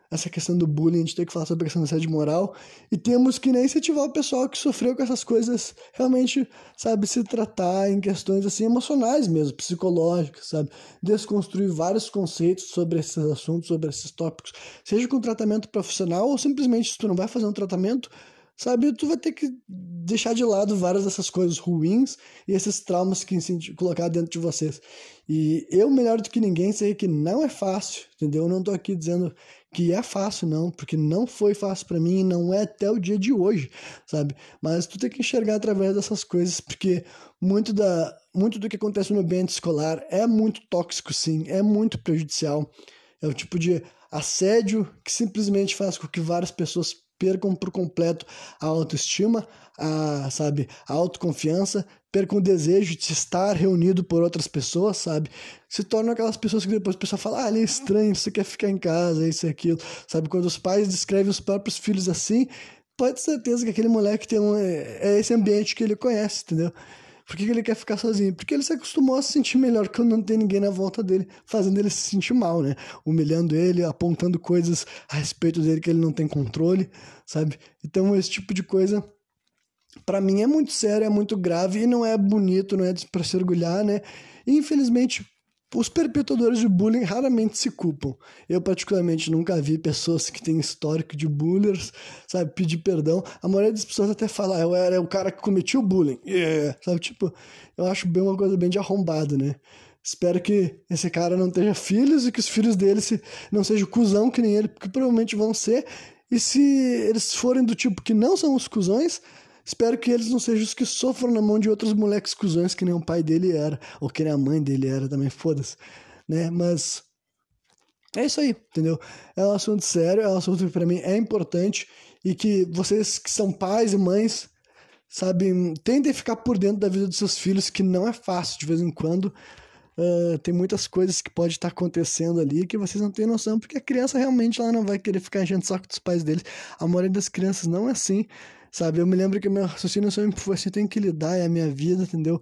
essa questão do bullying, a gente tem que falar sobre a questão da assédio moral e temos que nem incentivar o pessoal que sofreu com essas coisas realmente, sabe, se tratar em questões assim emocionais mesmo, psicológicas, sabe, desconstruir vários conceitos sobre esses assuntos, sobre esses tópicos, seja com tratamento profissional ou simplesmente se tu não vai fazer um tratamento, sabe, tu vai ter que deixar de lado várias dessas coisas ruins e esses traumas que colocar dentro de vocês. E eu, melhor do que ninguém, sei que não é fácil, entendeu? Eu não tô aqui dizendo que é fácil, não, porque não foi fácil para mim e não é até o dia de hoje, sabe? Mas tu tem que enxergar através dessas coisas, porque muito, da, muito do que acontece no ambiente escolar é muito tóxico, sim, é muito prejudicial. É o tipo de assédio que simplesmente faz com que várias pessoas percam por completo a autoestima, a, sabe, a autoconfiança, percam o desejo de estar reunido por outras pessoas, sabe? Se tornam aquelas pessoas que depois o pessoal fala, ah, ele é estranho, você quer ficar em casa, isso e aquilo, sabe? Quando os pais descrevem os próprios filhos assim, pode ter certeza que aquele moleque tem um, é, é esse ambiente que ele conhece, entendeu? Por que, ele quer ficar sozinho? Porque ele se acostumou a se sentir melhor quando não tem ninguém na volta dele, fazendo ele se sentir mal, né? Humilhando ele, apontando coisas a respeito dele que ele não tem controle, sabe? Então, esse tipo de coisa para mim é muito sério, é muito grave e não é bonito, não é para se orgulhar, né? E, infelizmente, os perpetuadores de bullying raramente se culpam. Eu, particularmente, nunca vi pessoas que têm histórico de bullies, sabe, pedir perdão. A maioria das pessoas até fala, ah, eu era o cara que cometia o bullying. Yeah. Sabe, tipo, eu acho bem uma coisa bem de arrombado, né? Espero que esse cara não tenha filhos e que os filhos dele se, não sejam cuzão que nem ele, porque provavelmente vão ser. E se eles forem do tipo que não são os cuzões, Espero que eles não sejam os que sofram na mão de outros moleques cuzões que nem o pai dele era, ou que nem a mãe dele era também, foda-se, né? Mas é isso aí, entendeu? É um assunto sério, é um assunto que para mim é importante e que vocês que são pais e mães, sabe, tentem ficar por dentro da vida dos seus filhos, que não é fácil de vez em quando, Uh, tem muitas coisas que pode estar tá acontecendo ali que vocês não têm noção, porque a criança realmente ela não vai querer ficar enchendo o saco dos pais deles. A maioria das crianças não é assim, sabe? Eu me lembro que meu raciocínio sempre foi assim: tem que lidar, é a minha vida, entendeu?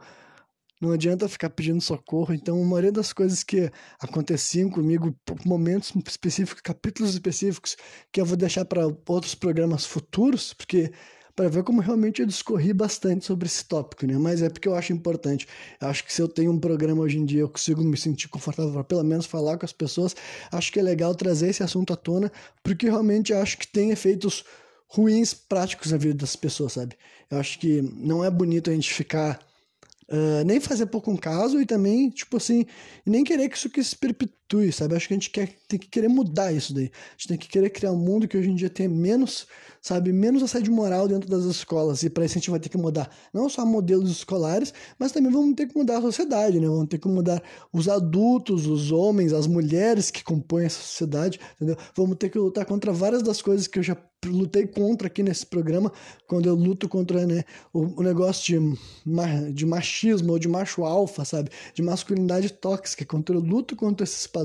Não adianta ficar pedindo socorro. Então, a maioria das coisas que aconteciam comigo, momentos específicos, capítulos específicos, que eu vou deixar para outros programas futuros, porque para ver como realmente eu discorri bastante sobre esse tópico, né? Mas é porque eu acho importante. Eu acho que se eu tenho um programa hoje em dia, eu consigo me sentir confortável para pelo menos falar com as pessoas. Acho que é legal trazer esse assunto à tona, porque realmente acho que tem efeitos ruins práticos na vida das pessoas, sabe? Eu acho que não é bonito a gente ficar Uh, nem fazer pouco um caso e também, tipo assim, nem querer que isso que se perpetue, sabe? Acho que a gente quer, tem que querer mudar isso daí. A gente tem que querer criar um mundo que hoje em dia tenha menos, sabe, menos assédio moral dentro das escolas. E para isso a gente vai ter que mudar não só modelos escolares, mas também vamos ter que mudar a sociedade, né? Vamos ter que mudar os adultos, os homens, as mulheres que compõem essa sociedade, entendeu? Vamos ter que lutar contra várias das coisas que eu já lutei contra aqui nesse programa, quando eu luto contra né, o, o negócio de, de machismo ou de macho alfa, sabe? De masculinidade tóxica, quando eu luto contra esses padrões,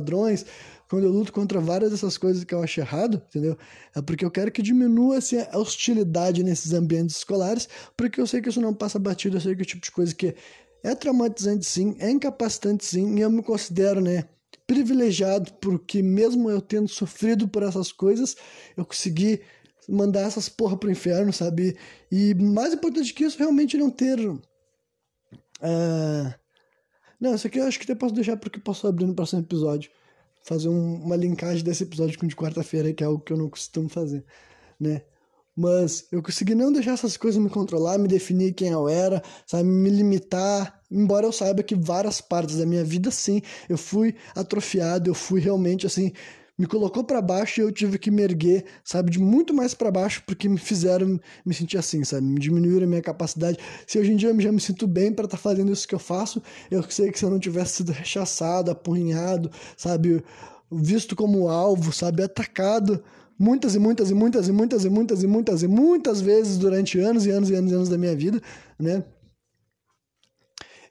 quando eu luto contra várias dessas coisas que eu acho errado, entendeu? É porque eu quero que diminua assim, a hostilidade nesses ambientes escolares, porque eu sei que isso não passa batido, eu sei que é o tipo de coisa que é traumatizante sim, é incapacitante sim, e eu me considero, né? privilegiado porque mesmo eu tendo sofrido por essas coisas, eu consegui mandar essas porra pro inferno, sabe? E mais importante que isso, realmente não ter. Uh... Não, isso aqui eu acho que até posso deixar porque posso abrir no próximo episódio. Fazer um, uma linkagem desse episódio com o de quarta-feira, que é algo que eu não costumo fazer, né? Mas eu consegui não deixar essas coisas me controlar, me definir quem eu era, sabe? Me limitar. Embora eu saiba que várias partes da minha vida, sim, eu fui atrofiado, eu fui realmente, assim, me colocou para baixo e eu tive que me erguer, sabe, de muito mais para baixo porque me fizeram me sentir assim, sabe, me diminuíram a minha capacidade. Se hoje em dia eu já me sinto bem para estar tá fazendo isso que eu faço, eu sei que se eu não tivesse sido rechaçado, apunhado, sabe, visto como alvo, sabe, atacado muitas e muitas e muitas e muitas e muitas e muitas e muitas vezes durante anos e anos e anos e anos da minha vida, né?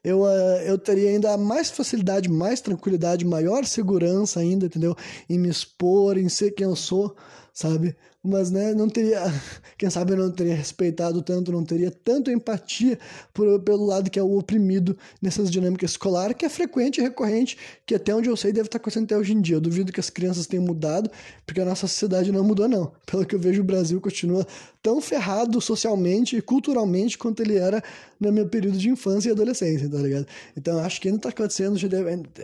Eu, uh, eu teria ainda mais facilidade, mais tranquilidade, maior segurança ainda, entendeu? Em me expor, em ser quem eu sou, sabe? Mas, né, não teria, *laughs* quem sabe não teria respeitado tanto, não teria tanto empatia por, pelo lado que é o oprimido nessas dinâmicas escolares, que é frequente e recorrente, que até onde eu sei deve estar acontecendo até hoje em dia. Eu duvido que as crianças tenham mudado, porque a nossa sociedade não mudou, não. Pelo que eu vejo, o Brasil continua tão ferrado socialmente e culturalmente quanto ele era no meu período de infância e adolescência, tá ligado? Então, acho que ainda está acontecendo,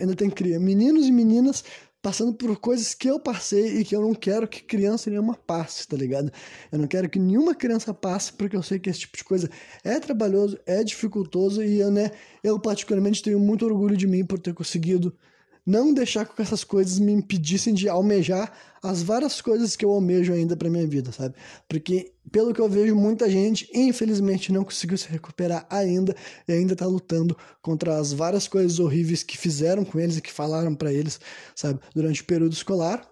ainda tem meninos e meninas passando por coisas que eu passei e que eu não quero que criança nenhuma passe, tá ligado? Eu não quero que nenhuma criança passe, porque eu sei que esse tipo de coisa é trabalhoso, é dificultoso e eu, né, eu particularmente tenho muito orgulho de mim por ter conseguido não deixar que essas coisas me impedissem de almejar as várias coisas que eu almejo ainda para minha vida, sabe? Porque pelo que eu vejo, muita gente, infelizmente, não conseguiu se recuperar ainda e ainda tá lutando contra as várias coisas horríveis que fizeram com eles e que falaram para eles, sabe, durante o período escolar.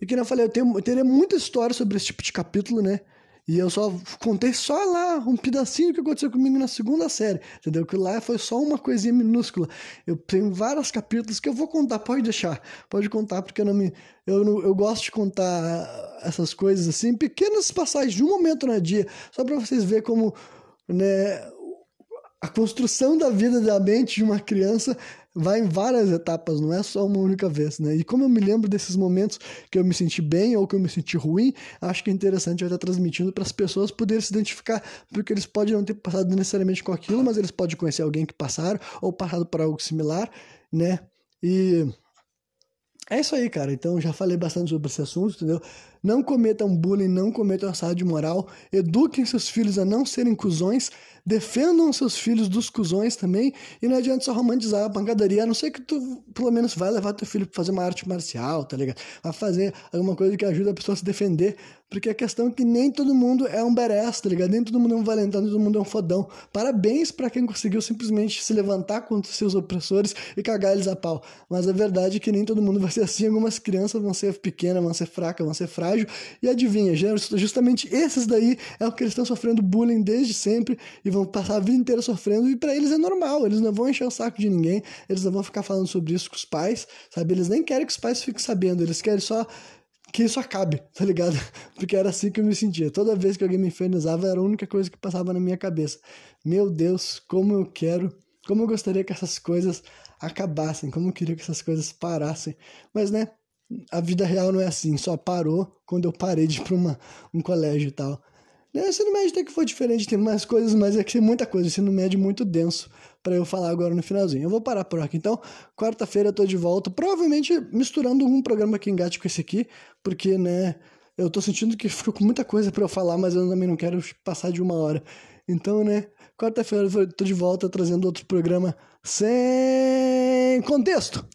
E que eu falei, eu, tenho, eu teria muita história sobre esse tipo de capítulo, né? E eu só contei só lá um pedacinho que aconteceu comigo na segunda série, entendeu? Que lá foi só uma coisinha minúscula. Eu tenho vários capítulos que eu vou contar, pode deixar, pode contar, porque eu não me. Eu, não, eu gosto de contar essas coisas assim, pequenas passagens de um momento no dia, só para vocês verem como né, a construção da vida da mente de uma criança vai em várias etapas, não é só uma única vez, né? E como eu me lembro desses momentos que eu me senti bem ou que eu me senti ruim, acho que é interessante eu estar transmitindo para as pessoas poderem se identificar, porque eles podem não ter passado necessariamente com aquilo, mas eles podem conhecer alguém que passaram ou passado por algo similar, né? E é isso aí, cara. Então já falei bastante sobre esse assunto, entendeu? Não cometam bullying, não cometam assédio moral, eduquem seus filhos a não serem cuzões defendam seus filhos dos cuzões também, e não adianta só romantizar a pancadaria, a não ser que tu, pelo menos, vai levar teu filho pra fazer uma arte marcial, tá ligado? Vai fazer alguma coisa que ajuda a pessoa a se defender, porque a questão é que nem todo mundo é um badass, tá ligado? Nem todo mundo é um valentão, nem todo mundo é um fodão. Parabéns para quem conseguiu simplesmente se levantar contra seus opressores e cagar eles a pau. Mas a verdade é que nem todo mundo vai ser assim, algumas crianças vão ser pequenas, vão ser fracas, vão ser frágeis, E adivinha, justamente esses daí é o que eles estão sofrendo bullying desde sempre e vão passar a vida inteira sofrendo. E para eles é normal, eles não vão encher o saco de ninguém, eles não vão ficar falando sobre isso com os pais, sabe? Eles nem querem que os pais fiquem sabendo, eles querem só que isso acabe, *laughs* tá ligado? Porque era assim que eu me sentia. Toda vez que alguém me infernizava, era a única coisa que passava na minha cabeça. Meu Deus, como eu quero, como eu gostaria que essas coisas acabassem, como eu queria que essas coisas parassem. Mas, né, a vida real não é assim, só parou quando eu parei de ir pra uma, um colégio e tal. O ensino médio até que foi diferente, tem mais coisas, mas é que tem muita coisa. Ensino médio muito denso para eu falar agora no finalzinho. Eu vou parar por aqui. Então, quarta-feira eu tô de volta, provavelmente misturando um programa que engate com esse aqui, porque, né, eu tô sentindo que ficou com muita coisa para eu falar, mas eu também não quero passar de uma hora. Então, né, quarta-feira eu tô de volta trazendo outro programa sem contexto.